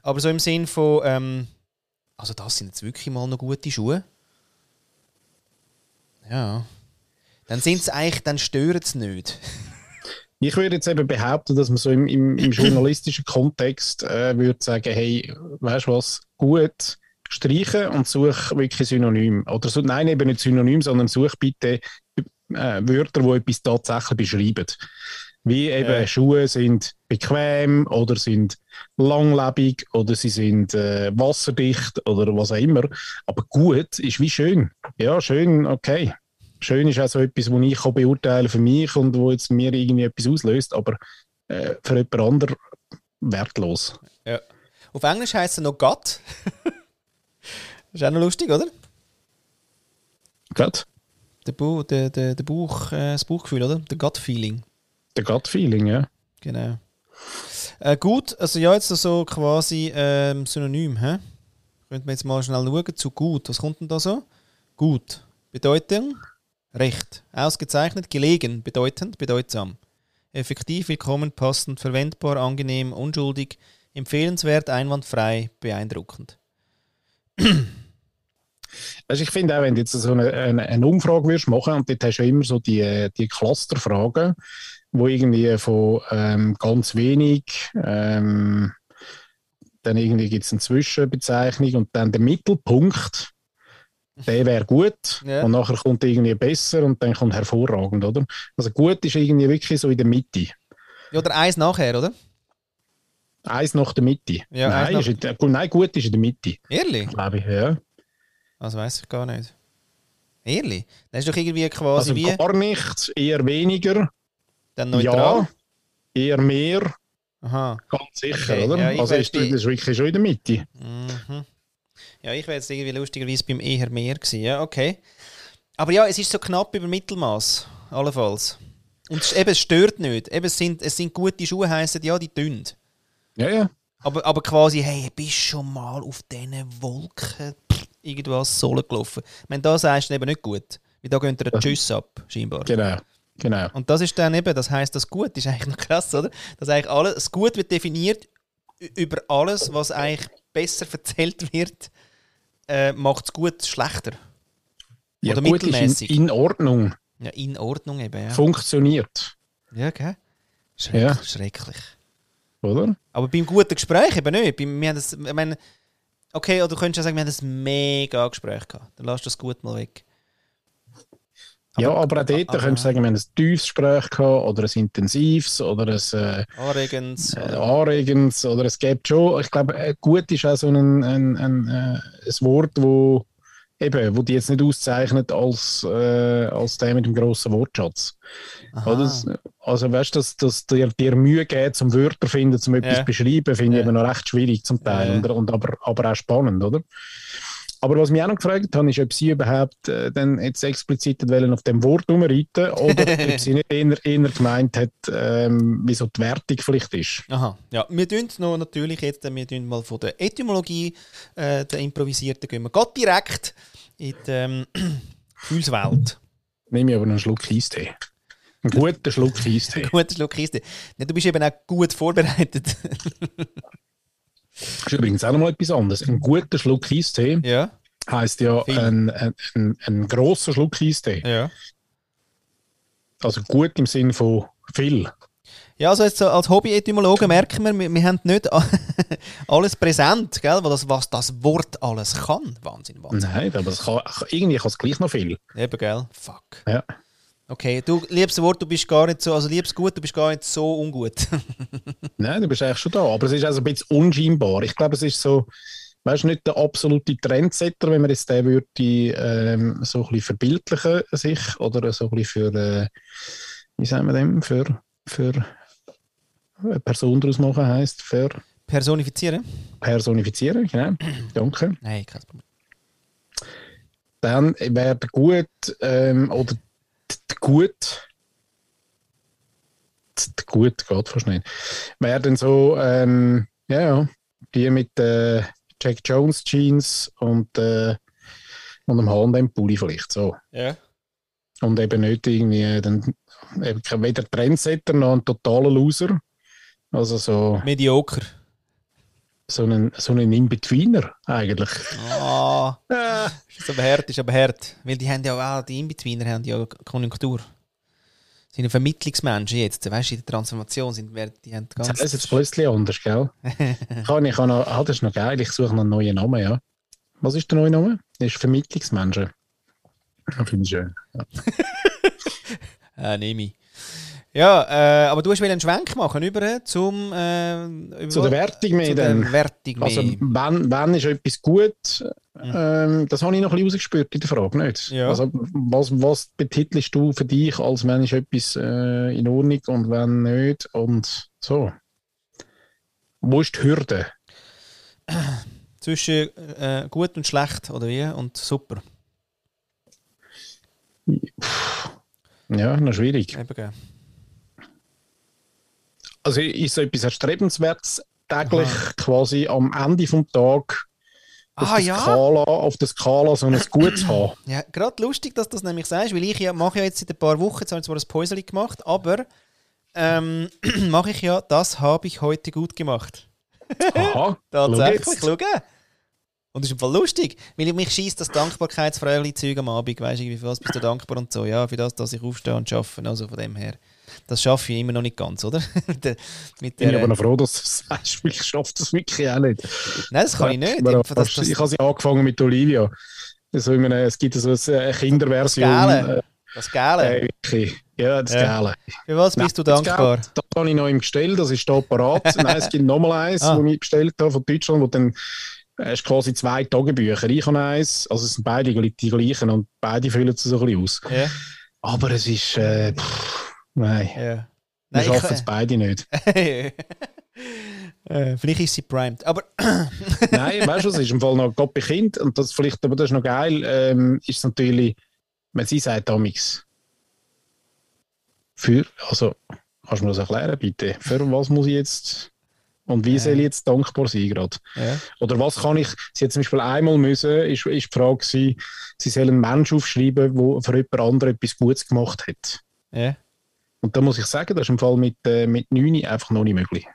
Aber so im Sinn von, ähm, also das sind jetzt wirklich mal noch gute Schuhe. Ja. Dann sind es eigentlich, dann stören es nicht.
Ich würde jetzt eben behaupten, dass man so im, im, im journalistischen Kontext äh, würde sagen, hey, weißt du was, gut, streichen und such wirklich Synonym. Oder so, nein, eben nicht Synonym, sondern such bitte äh, Wörter, die etwas tatsächlich beschreiben. Wie eben
Ja.
Schuhe sind bequem oder sind langlebig oder sie sind äh, wasserdicht oder was auch immer. Aber gut ist wie schön. Ja, schön, okay. Schön ist auch so etwas, was ich kann beurteilen für mich und wo jetzt mir irgendwie etwas auslöst, aber äh, für jemand anderen wertlos.
Ja. Auf Englisch heisst es noch Gut. das ist auch noch lustig, oder?
Gut?
Der, Bu der, der, der Bauch, äh, das Bauchgefühl, oder? Der Gut-Feeling.
Der Gut-Feeling, ja.
Genau. Äh, gut, also ja, jetzt so quasi ähm, Synonym, hä? Könnten wir jetzt mal schnell schauen zu gut. Was kommt denn da so? Gut. Bedeutung? Recht. Ausgezeichnet, gelegen, bedeutend, bedeutsam. Effektiv, willkommen, passend, verwendbar, angenehm, unschuldig, empfehlenswert, einwandfrei, beeindruckend.
Also ich finde auch, wenn du jetzt so eine, eine, eine Umfrage würdest machen und dort hast du ja immer so die, äh, die Clusterfragen, wo irgendwie von ähm, ganz wenig, ähm, dann irgendwie gibt es eine Zwischenbezeichnung und dann der Mittelpunkt, der wäre gut
Ja.
und nachher kommt irgendwie besser und dann kommt hervorragend, oder? Also gut ist irgendwie wirklich so in der Mitte.
Ja, oder eins nachher, oder?
Eins nach der Mitte.
Ja,
nein,
eins
ist in nein, gut ist in der Mitte,
Ehrlich?
glaube ich. Ja.
Das weiß ich gar nicht. Ehrlich? Das ist doch irgendwie quasi
Also
wie
gar nichts, eher weniger.
Dann neutral.
Ja, eher mehr,
Aha.
ganz sicher,
Okay,
oder?
ja, ich
also ist
die-
das wirklich schon in der Mitte.
Mhm. Ja, ich wäre jetzt irgendwie lustigerweise beim eher mehr gewesen. Ja, okay. Aber ja, es ist so knapp über Mittelmaß, allenfalls. Und es, eben, es stört nicht. Eben, es, sind, es sind gute Schuhe, heissen ja, die tun.
Ja, ja.
Aber, aber quasi, hey, bist schon mal auf diesen Wolken pff, irgendwas Sohle gelaufen. Wenn da sagst du eben nicht gut. Weil da geht ein Tschüss ab, scheinbar.
Genau. Genau.
Und das ist dann eben, das heißt, das Gut ist eigentlich noch krass, oder? Dass eigentlich alles, das Gut wird definiert über alles, was eigentlich besser erzählt wird äh, macht es gut schlechter?
Ja,
Oder
gut, ist
mittelmäßig?
in, in Ordnung,
Ja, in Ordnung eben, ja.
funktioniert,
Ja, gell? Schrecklich.
Ja.
schrecklich.
oder?
Aber beim guten Gespräch eben nicht. Beim, wir haben das, ich meine, okay, oder du könntest ja sagen, wir haben ein mega Gespräch gehabt. Dann lass das gut mal weg.
Ja, aber auch dort
aber-
könntest du sagen, wir haben ein tiefes Gespräch gehabt oder ein intensives oder ein äh,
Anregendes.
äh, anregendes oder es gibt schon, ich glaube, äh, gut ist auch so ein, ein, ein, äh, ein Wort, wo eben, wo die jetzt nicht auszeichnet als, äh, als der mit dem grossen Wortschatz. Das- Also weißt du, dass, dass dir, dir Mühe geht, zum Wörter finden, zum etwas
Ja.
beschreiben, finde ich
Ja.
eben noch recht schwierig zum Teil
Ja.
und, und aber, aber auch spannend, oder? Aber was mich auch noch gefragt habe, ist, ob sie überhaupt äh, dann jetzt explizit wollen auf dem Wort rumreiten oder ob sie nicht eher, eher gemeint hat, ähm, wie so die Wertung vielleicht ist.
Aha, ja. Wir tun noch natürlich jetzt, wir tun mal von der Etymologie, äh, der improvisierten, gehen wir grad direkt in die ähm, Gefühlswelt.
Nehme ich aber einen Schluck Eistee. Einen guten Schluck Eistee.
Guter Schluck Kiste. Ja, du bist eben auch gut vorbereitet.
Das ist übrigens auch noch mal etwas anderes. Ein guter Schluck Eistee
ja,
heisst ja ein, ein, ein, ein grosser Schluck Eistee.
ja.
Also gut im Sinne von viel.
Ja, also jetzt als Hobby-Etymologen merken wir, wir, wir haben nicht alles präsent, gell? Was, das, was das Wort alles kann. Wahnsinn, Wahnsinn.
Nein, aber kann, irgendwie kann es gleich noch viel.
Eben, gell? Fuck.
Ja.
Okay, du, liebes Wort, du bist gar nicht so, also liebes Gut, du bist gar nicht so ungut.
Nein, du bist eigentlich schon da. Aber es ist also ein bisschen unscheinbar. Ich glaube, es ist so, weißt du, nicht der absolute Trendsetter, wenn man jetzt den würde ähm, so ein bisschen verbildlichen sich oder so ein bisschen für, äh, wie sagen wir dem, für, für eine Person daraus machen heisst, für
Personifizieren?
personifizieren, genau. Danke.
Nein, kein Problem.
Dann wäre der gut ähm, oder gut gut geht fast nicht. Wäre dann so ähm, ja, ja die mit äh, Jack Jones Jeans und äh, und einem H&M Pulli vielleicht so
Ja.
und eben nicht irgendwie dann eben weder Trendsetter noch ein totaler Loser also so
Mediocre.
So einen so einen In-Betweener eigentlich
Ah, ist aber hart, ist aber hart. Weil die haben ja auch, die Inbetweener haben ja Konjunktur. Sind ja Vermittlungsmenschen jetzt, weißt du, in der Transformation sind wir, die haben ganz...
Das ist jetzt plötzlich anders, gell? kann ich kann noch, ah, das ist noch geil, ich suche noch einen neuen Namen, ja. Was ist der neue Name? Das ist Vermittlungsmenschen. Finde ich schön. Ja.
Äh, nehme ich. Ja, äh, aber du hast einen Schwenk machen über zum... Äh, über
Zu der Wertung mehr
zu der. Wertung mehr.
Also, wenn, wenn ist etwas gut, ähm, das habe ich noch ein bisschen rausgespürt in der Frage, nicht?
Ja.
Also, was, was betitelst du für dich, als wenn ist etwas äh, in Ordnung und wenn nicht und so? Wo ist die Hürde?
Zwischen äh, gut und schlecht, oder wie? Und super.
Ja, noch schwierig.
Eben, gell.
Also ist so etwas Erstrebenswertes täglich quasi am Ende vom Tag auf,
Ah,
der
ja.
Skala, auf der Skala so ein Gutes haben?
Ja, gerade lustig, dass du das nämlich sagst, weil ich ja, mache ja jetzt seit ein paar Wochen, jetzt habe ich zwar ein Päuschen gemacht, aber ähm, mache ich ja, das habe ich heute gut gemacht.
Aha,
Tatsächlich,
schau.
Und das ist im Fall lustig, weil ich mich schießt das Dankbarkeitsfröhlich-Zeug am Abend, weißt du, für was bist du dankbar und so, ja, für das, dass ich aufstehe und arbeite, also von dem her. Das schaffe ich immer noch nicht ganz, oder? mit der,
bin aber noch froh, dass du das sagst, ich schaffe das wirklich auch nicht.
nein, das kann ich nicht. Einfach, dass das,
ich habe sie angefangen mit Olivia. So in einem, es gibt so eine Kinderversion.
Gale.
Äh,
das Gale.
äh. Ja, das
Ja.
Geile.
Für was bist du
Das
dankbar?
Geld, Das habe ich noch im Gestell, das ist da parat. Nein, es gibt nochmal eins,
Ah.
das ich bestellt habe von Deutschland, wo dann äh, ist quasi zwei Tagebücher. Ich habe eins, also es sind beide die gleichen und beide füllen sich so ein bisschen aus.
Ja,
Aber es ist, äh, pff, nein,
ja.
wir schaffen es beide nicht.
äh, vielleicht ist sie primed. Aber
Nein, weißt du, es ist im Fall noch Gott bei Kind und das vielleicht, aber das ist noch geil, ähm, ist natürlich, wenn sie sagt, Amix, für, also, kannst du mir das erklären, bitte? Für was muss ich jetzt und wie soll ich jetzt dankbar sein gerade?
ja.
Oder was kann ich, sie hat zum Beispiel einmal müssen, ist, ist die Frage sie soll einen Menschen aufschreiben, der für jemand anderen etwas Gutes gemacht hat.
ja.
Und da muss ich sagen, das ist im Fall mit, äh, mit 9 einfach noch nicht möglich.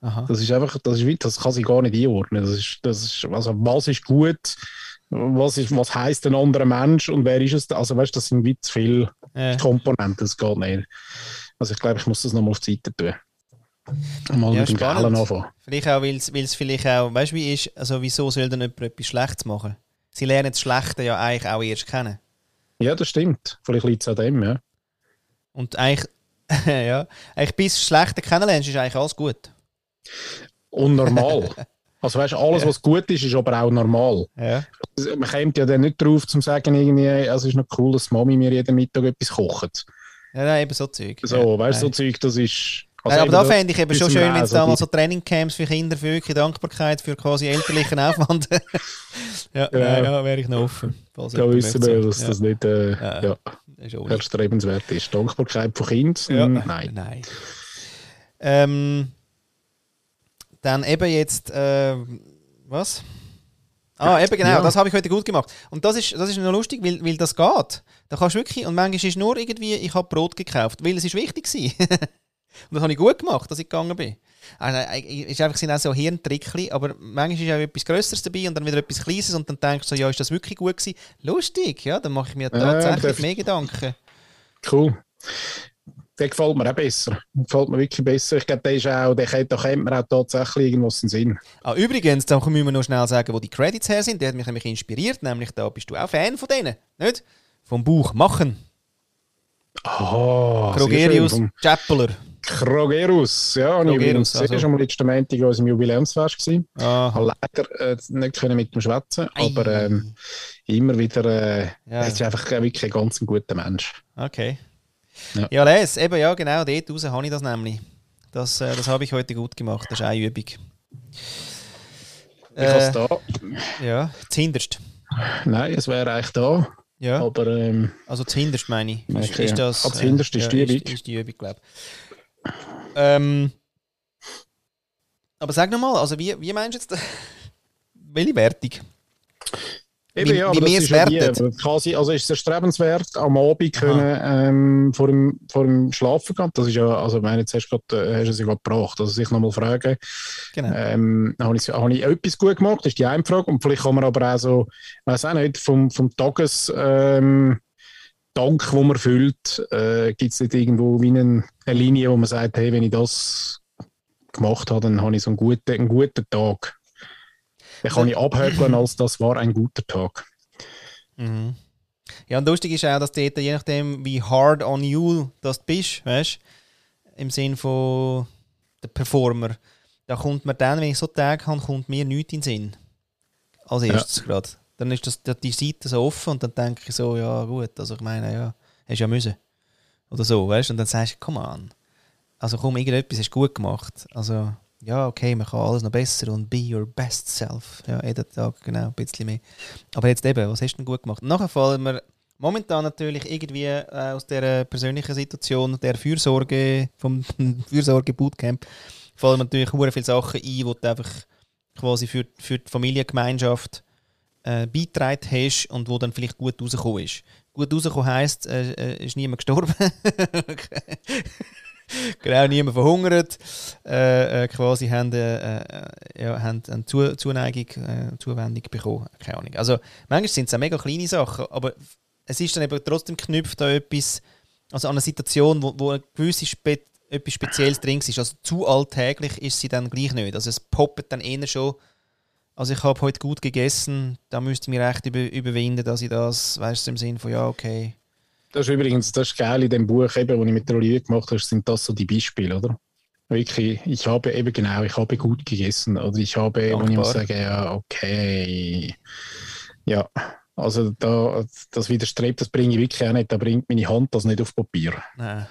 Aha.
Das ist einfach, das ist das kann sie gar nicht einordnen. Das ist, das ist, also was ist gut, was, ist, was heisst ein anderer Mensch und wer ist es? Also weißt, das sind wie zu viele
Ja.
Komponenten, das geht nicht. Also ich glaube, ich muss das nochmal auf die Seite tun. Mal
Ja,
mit dem. Geilen anfangen.
Vielleicht auch, weil es vielleicht auch, weißt du, wie ist, also wieso soll denn jemand etwas Schlechtes machen? Sie lernen das Schlechte ja eigentlich auch erst kennen.
Ja, das stimmt. Vielleicht liegt es an dem, ja.
Und eigentlich, ja, eigentlich bis du das Schlechte kennenlernst, ist eigentlich alles gut.
Und normal. also weißt, alles, was gut ist, ist aber auch normal.
Ja.
Also, Man kommt ja dann nicht drauf, zu sagen, irgendwie, also es ist noch cool, dass Mami mir jeden Mittag etwas kocht.
Ja, nein, eben so Zeug.
So,
ja.
weißt du, so
Nein.
Zeug, das ist.
Nein, aber da fände ich eben schon schön, wenn es
Lesen,
da mal
die-
so Trainingcamps für Kinder, für wirklich Dankbarkeit, für quasi elterlichen Aufwand. ja,
Ja.
ja. ja wäre ich noch offen.
Da wissen wir, dass
ja.
das nicht äh,
Ja. Ist
erstrebenswert ist. Dankbarkeit von Kind?
Ja.
Nein.
Nein. Ähm, dann eben jetzt, äh, was? Ah, eben genau,
Ja.
das habe ich heute gut gemacht. Und das ist, das ist noch lustig, weil, weil das geht. Da kannst du wirklich, und manchmal ist nur irgendwie, ich habe Brot gekauft, weil es ist wichtig war. und das habe ich gut gemacht, dass ich gegangen bin. Also, äh, es ist einfach sind auch so Hirntrickli, aber manchmal ist auch etwas Größeres dabei und dann wieder etwas Kleines und dann denkst du so, ja, ist das wirklich gut gewesen? Lustig, ja, dann mache ich mir tatsächlich
darf-
mehr Gedanken.
Cool. Der gefällt mir auch besser. Der gefällt mir wirklich besser. Ich glaube, der ist auch, der kennt, da kennt man auch tatsächlich irgendwas den Sinn.
Ah, übrigens, da müssen wir noch schnell sagen, wo die Credits her sind. Der hat mich nämlich inspiriert, nämlich da bist du auch Fan von denen, nicht? Vom Buch Machen.
Ah,
Krogerius
schön. Vom
Chappeler.
Krogerus. Ja, und ich
Krogerus,
übrigens
also.
schon mal letzten Montag an unserem Jubiläumsfest gewesen.
Aha.
Habe leider äh, nicht können mit ihm schwätzen, aber ähm, immer wieder, äh,
Ja.
er ist einfach äh, wirklich ein ganz guter Mensch.
Okay.
Ja.
Ja, les, eben, ja, genau, dort raus habe ich das nämlich. Das, äh, das habe ich heute gut gemacht, das ist eine Übung.
Ich habe es
Äh,
da.
ja, zuhinterst.
Nein, es wäre eigentlich da,
Ja,
aber ähm,
also zuhinterst meine ich. Ist,
Okay,
ist
ja.
das,
Ah, zuhinterst ist die
ist,
Übung.
ist die Übung, glaube ich. Ähm, aber sag nochmal, also wie, wie meinst du jetzt, welche Wertung?
Eben,
Wie-
ja,
wie
das
wir
ist
es werten.
aber quasi, also ist es erstrebenswert, am Abend können, ähm, vor, dem, vor dem Schlafen gehen. Das ist ja, also ich meine, jetzt hast du grad, äh, hast du es ja gerade gebracht. Also sich nochmal fragen,
Genau.
ähm, habe ich, habe ich etwas gut gemacht, ist die eine Frage. Und vielleicht kann man aber auch so, weiß auch nicht, vom, vom Tages, ähm, Dank, wo man füllt, äh, gibt es nicht irgendwo wie eine, eine Linie, wo man sagt, hey, wenn ich das gemacht habe, dann habe ich so einen guten, einen guten Tag. Den kann ich abhökeln, als das war ein guter Tag.
Mhm. Ja, und lustig ist auch, dass dort, je nachdem, wie hard on you das du bist, weißt im Sinn von der Performer, da kommt mir dann, wenn ich so Tage habe, kommt mir nichts in den Sinn. Als
Ja.
erstes gerade. Dann ist das, die Seite so offen und dann denke ich so, ja gut, also ich meine, ja, hast ja müssen. Oder so, weißt du? Und dann sagst du, come on. Also komm, irgendetwas hast du gut gemacht. Also, ja, okay, man kann alles noch besser und be your best self. Ja, jeden Tag, genau, ein bisschen mehr. Aber jetzt eben, was hast du denn gut gemacht? Nachher fallen mir momentan natürlich irgendwie äh, aus der persönlichen Situation, der Fürsorge, vom Fürsorge-Bootcamp, fallen mir natürlich hure viele Sachen ein, die du einfach quasi für, für die Familiengemeinschaft äh, beigetragen hast und wo dann vielleicht gut rausgekommen ist. Gut rausgekommen heisst, äh, äh, ist niemand gestorben. genau, niemand verhungert. Äh, äh, quasi haben, äh, äh, ja, haben eine Zu Zuneigung, äh, Zuwendung bekommen. Keine Ahnung. Also, manchmal sind es mega kleine Sachen, aber es ist dann eben trotzdem geknüpft an etwas, also an eine Situation, wo, wo eine gewisse Spe etwas Spezielles drin ist. Also zu alltäglich ist sie dann gleich nicht. Also es poppt dann eher schon. Also ich habe heute gut gegessen, da müsste ich mich echt über, überwinden, dass ich das, weißt du, im Sinn von ja, okay.
Das ist übrigens das ist geil in dem Buch, eben, das ich mit der Olivia gemacht habe, sind das so die Beispiele, oder? Wirklich, ich habe eben genau, ich habe gut gegessen. Oder ich habe, wo ich muss sagen, ja, okay. Ja, also da, das widerstrebt, das bringe ich wirklich auch nicht. Da bringt meine Hand das nicht auf Papier.
Nein.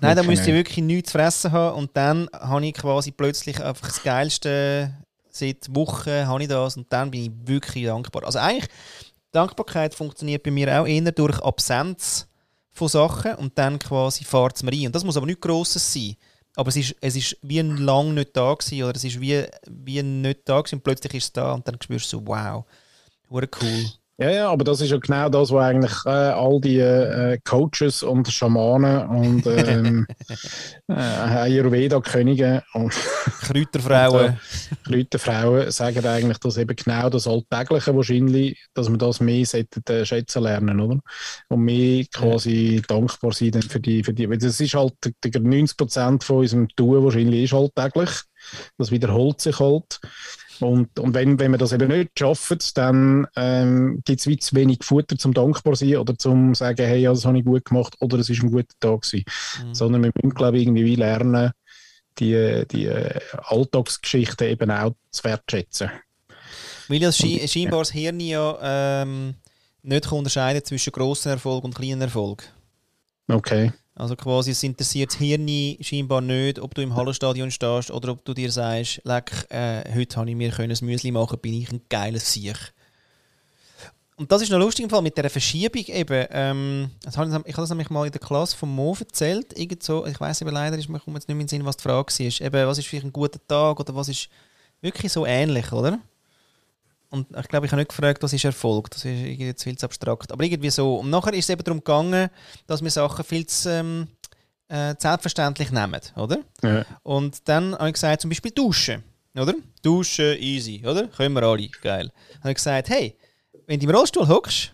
Nein, da müsste ich wirklich nichts zu fressen haben und dann habe ich quasi plötzlich einfach das Geilste seit Wochen habe ich das und dann bin ich wirklich dankbar. Also eigentlich, Dankbarkeit funktioniert bei mir auch eher durch Absenz von Sachen und dann quasi fahrt es mir rein. Und das muss aber nichts Grosses sein. Aber es ist, es ist wie ein lang nicht da gewesen, oder es ist wie, wie nicht da gewesen und plötzlich ist es da und dann spürst du so, wow, cool.
Ja, ja, aber das ist ja genau das, was eigentlich äh, all die äh, Coaches und Schamanen und ähm, äh, Ayurveda-Könige und
Kräuterfrauen.
Kräuterfrauen sagen eigentlich, dass eben genau das Alltägliche wahrscheinlich, dass man das mehr sollte, äh, schätzen lernen, oder? Und mehr quasi ja. dankbar sein für die, für die, weil das ist halt, 90 Prozent von unserem Tun wahrscheinlich ist alltäglich. Das wiederholt sich halt. Und, und wenn, wenn wir das eben nicht schaffen, dann ähm, gibt es wie zu wenig Futter zum dankbar sein oder zum sagen, hey, ja, das habe ich gut gemacht oder es war ein guter Tag gewesen. Mhm. Sondern wir müssen, glaube ich, irgendwie lernen, die, die äh, Alltagsgeschichten eben auch zu wertschätzen.
Weil ja scheinbar das Hirn ja ähm, nicht unterscheiden zwischen grossen Erfolg und kleinen Erfolg.
Okay.
Also quasi, es interessiert das Hirn scheinbar nicht, ob du im Hallenstadion stehst oder ob du dir sagst, leck, äh, heute habe ich mir ein Müsli machen, bin ich ein geiles Sieg. Und das ist noch lustig im Fall mit der Verschiebung eben. Ähm, ich, habe das nämlich mal in der Klasse von Mo erzählt. Irgend so, ich weiß aber leider, ich komme jetzt nicht mehr in den Sinn, was die Frage war. Eben, was ist vielleicht ein guter Tag oder was ist wirklich so ähnlich, oder? Und ich glaube, ich habe nicht gefragt, was ist Erfolg. Das ist irgendwie viel zu abstrakt. Aber irgendwie so. Und nachher ist es eben darum gegangen, dass wir Sachen viel zu ähm, äh, selbstverständlich nehmen, oder? Ja. Und dann habe ich gesagt, zum Beispiel Duschen, oder? Duschen, easy, oder? Können wir alle, geil. Dann habe ich gesagt, hey, wenn du im Rollstuhl hockst,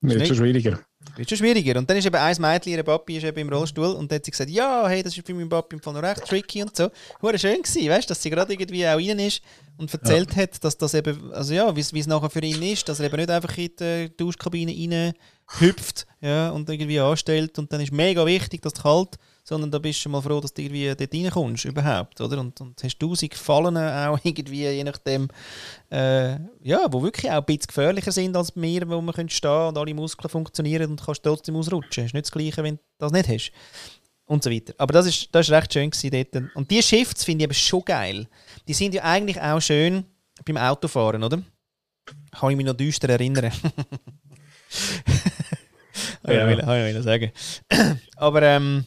wird es schon schwieriger.
Wird schon schwieriger. Und dann ist eben ein Mädchen, ihre Papi ist eben im Rollstuhl und dann hat sie gesagt, ja, hey, das ist für meinen Papi im Fall noch recht tricky und so. War schön gewesen, weißt, dass sie gerade irgendwie auch rein ist und erzählt ja. hat, dass das eben, also ja, wie es nachher für ihn ist, dass er eben nicht einfach in die Duschkabine rein hüpft ja, und irgendwie anstellt und dann ist mega wichtig, dass es kalt sondern da bist du mal froh, dass du irgendwie dort reinkommst überhaupt, oder? Und, und hast tausend Fallen auch irgendwie, je nachdem, äh, ja, wo wirklich auch ein bisschen gefährlicher sind als wir, wo man stehen können und alle Muskeln funktionieren und kannst trotzdem ausrutschen. Das ist nicht das Gleiche, wenn du das nicht hast. Und so weiter. Aber das ist, das ist recht schön dort. Und die Shifts finde ich aber schon geil. Die sind ja eigentlich auch schön beim Autofahren, oder? Kann ich mich noch düster erinnern. ja, will, ich sagen. Aber ähm,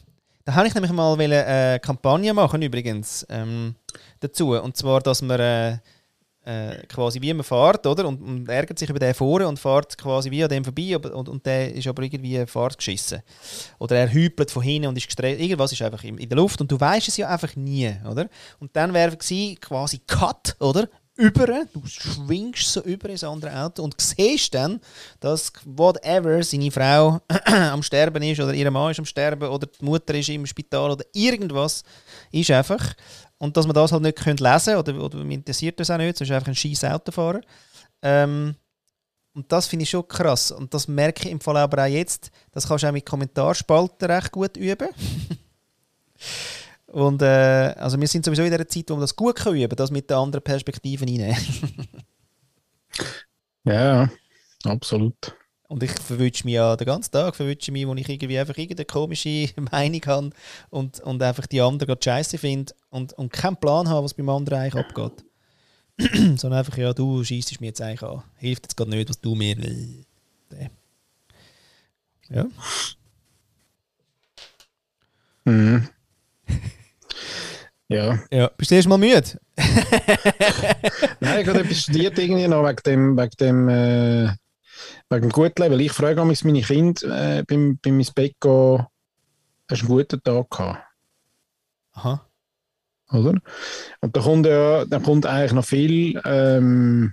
da habe ich nämlich mal eine äh, Kampagne machen übrigens ähm, dazu. Und zwar, dass man äh, äh, quasi wie man fährt, oder? Und, und, ärgert sich über den vorne und fährt quasi wie an dem vorbei und, und der ist aber irgendwie Fahrt geschissen. Oder er hüpelt von hinten und ist gestresst. Irgendwas ist einfach in, in der Luft und du weißt es ja einfach nie, oder? Und dann wäre quasi Cut, oder? Über, du schwingst so über ins andere Auto und siehst dann, dass whatever seine Frau am Sterben ist oder ihr Mann ist am Sterben oder die Mutter ist im Spital oder irgendwas ist einfach. Und dass man das halt nicht lesen können oder, oder mich interessiert das auch nicht, sonst ist einfach ein scheiß Autofahrer. Ähm, und das finde ich schon krass. Und das merke ich im Fall aber auch jetzt. Das kannst du auch mit Kommentarspalten recht gut üben. Und äh, also wir sind sowieso in der Zeit, wo wir das gut können üben, das mit den anderen Perspektiven reinnehmen.
ja, absolut.
Und ich verwünsche mich ja den ganzen Tag, verwünsche mich, wo ich irgendwie einfach irgendeine komische Meinung habe und, und einfach die anderen gerade scheiße finde und, und keinen Plan habe, was beim anderen eigentlich abgeht. Sondern einfach, ja, du schießt mir jetzt eigentlich an. Hilft jetzt gerade nicht, was du mir. Äh, ja.
Mhm. Ja.
ja. Bist du erst mal müde?
Nein, ich habe etwas studiert irgendwie noch wegen dem, wegen dem, äh, wegen dem Gutleben. Ich frage mich meine Kinder äh, beim, beim ins Bett gehen, hast du einen guten Tag gehabt?
Aha.
Oder? Und da kommt ja, da kommt eigentlich noch viel, ähm,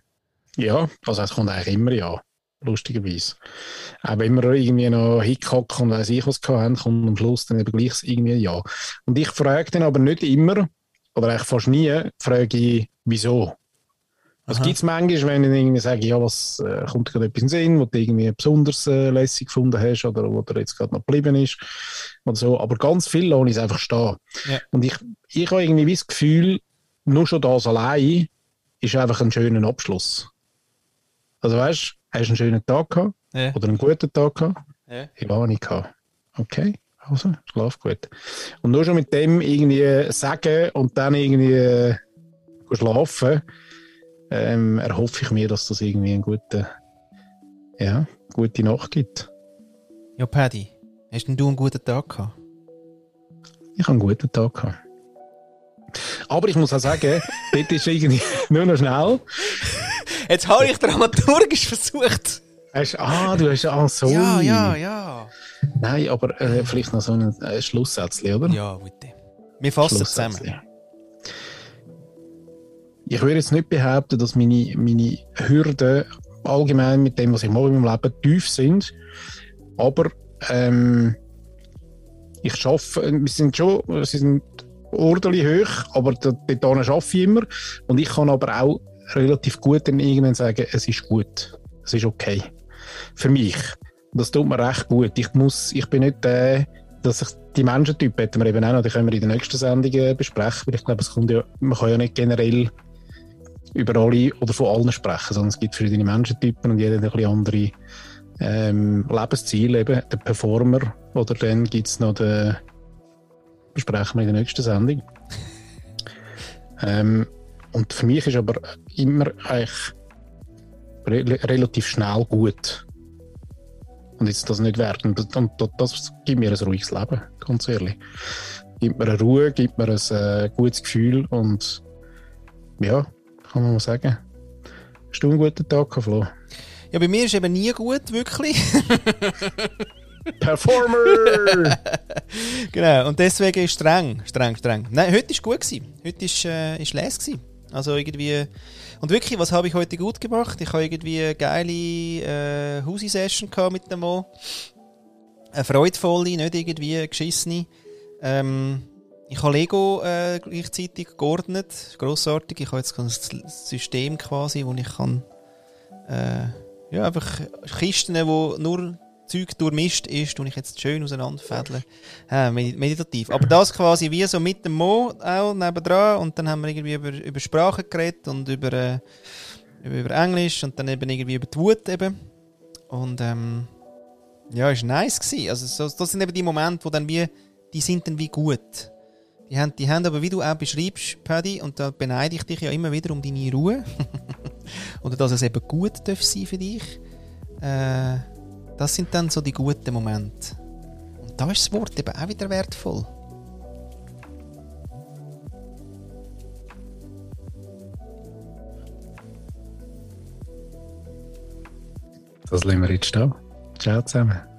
ja, also es kommt eigentlich immer ja, lustigerweise. Auch wenn wir irgendwie noch Hickhack und weiss ich was hatten, kommt am Schluss dann eben gleich irgendwie ja. Und ich frage dann aber nicht immer, oder eigentlich fast nie, frage ich, wieso. Was gibt es manchmal, wenn ich irgendwie sage, ja, was äh, kommt gerade etwas in den Sinn, was du irgendwie besonders äh, lässig gefunden hast oder wo der jetzt gerade noch geblieben ist oder so. Aber ganz viel lasse ich es einfach stehen. Ja. Und ich, ich habe irgendwie das Gefühl, nur schon das allein ist einfach ein schöner Abschluss. Also weißt du, hast einen schönen Tag gehabt, ja. Oder einen guten Tag gehabt? Ja. Ich war nicht gehabt. Okay, also schlaf gut. Und nur schon mit dem irgendwie sagen und dann irgendwie äh, schlafen, ähm, erhoffe ich mir, dass das irgendwie eine gute, ja, gute Nacht gibt.
Ja, Paddy, hast denn du einen guten Tag gehabt?
Ich habe einen guten Tag gehabt. Aber ich muss auch sagen, dort ist irgendwie nur noch schnell.
Jetzt habe ich dramaturgisch versucht.
Hast, ah, du hast ah, so.
Ja, ja, ja.
Nein, aber äh, vielleicht noch so ein äh, Schlusssätzchen, oder?
Ja, bitte. Wir fassen zusammen.
Ich würde jetzt nicht behaupten, dass meine, meine Hürden allgemein mit dem, was ich mache in meinem Leben, tief sind. Aber ähm, ich schaffe, wir sind schon, sie sind ordentlich hoch, aber dort schaffe ich immer. Und ich kann aber auch relativ gut dann irgendwann sagen, es ist gut. Es ist okay. Für mich. Das tut mir recht gut. Ich muss, ich bin nicht der, dass ich die Menschentypen hätten wir eben auch noch, die können wir in der nächsten Sendung äh, besprechen, weil ich glaube, es kommt ja, man kann ja nicht generell über alle oder von allen sprechen, sondern es gibt verschiedene Menschentypen und jeder hat ein bisschen andere ähm, Lebensziele, eben der Performer oder dann gibt es noch den, besprechen wir in der nächsten Sendung. ähm, und für mich ist aber immer eigentlich re relativ schnell gut. Und jetzt das nicht werden. Und, und, das gibt mir ein ruhiges Leben, ganz ehrlich. Gibt mir eine Ruhe, gibt mir ein äh, gutes Gefühl und ja, kann man mal sagen. Hast du einen guten Tag, Flo?
Ja, bei mir ist eben nie gut, wirklich.
Performer!
genau, und deswegen ist streng, streng, streng. Nein, heute war gut. Gewesen. Heute war äh, ist. Gewesen. Also irgendwie... Und wirklich, was habe ich heute gut gemacht? Ich habe irgendwie eine geile äh, Husi-Session mit dem Mo. Eine freudvolle, nicht irgendwie geschissene. Ähm, ich habe Lego äh, gleichzeitig geordnet. Grossartig. Ich habe jetzt ein System quasi, wo ich kann... Äh, ja, einfach Kisten, wo nur Zeug durchmischt ist, und ich jetzt schön auseinanderfädeln. Äh, meditativ. Aber das quasi wie so mit dem Mo auch nebendran und dann haben wir irgendwie über, über Sprache geredet und über, äh, über Englisch und dann eben irgendwie über die Wut eben. Und ähm, ja, ist nice gewesen. Also so, das sind eben die Momente, wo dann wie, die sind dann wie gut. Die haben, die haben aber, wie du auch beschreibst, Paddy, und da beneide ich dich ja immer wieder um deine Ruhe. Oder dass es eben gut darf sein für dich. Äh, das sind dann so die guten Momente. Und da ist das Wort eben auch wieder wertvoll.
Das lassen wir jetzt stehen. Ciao zusammen.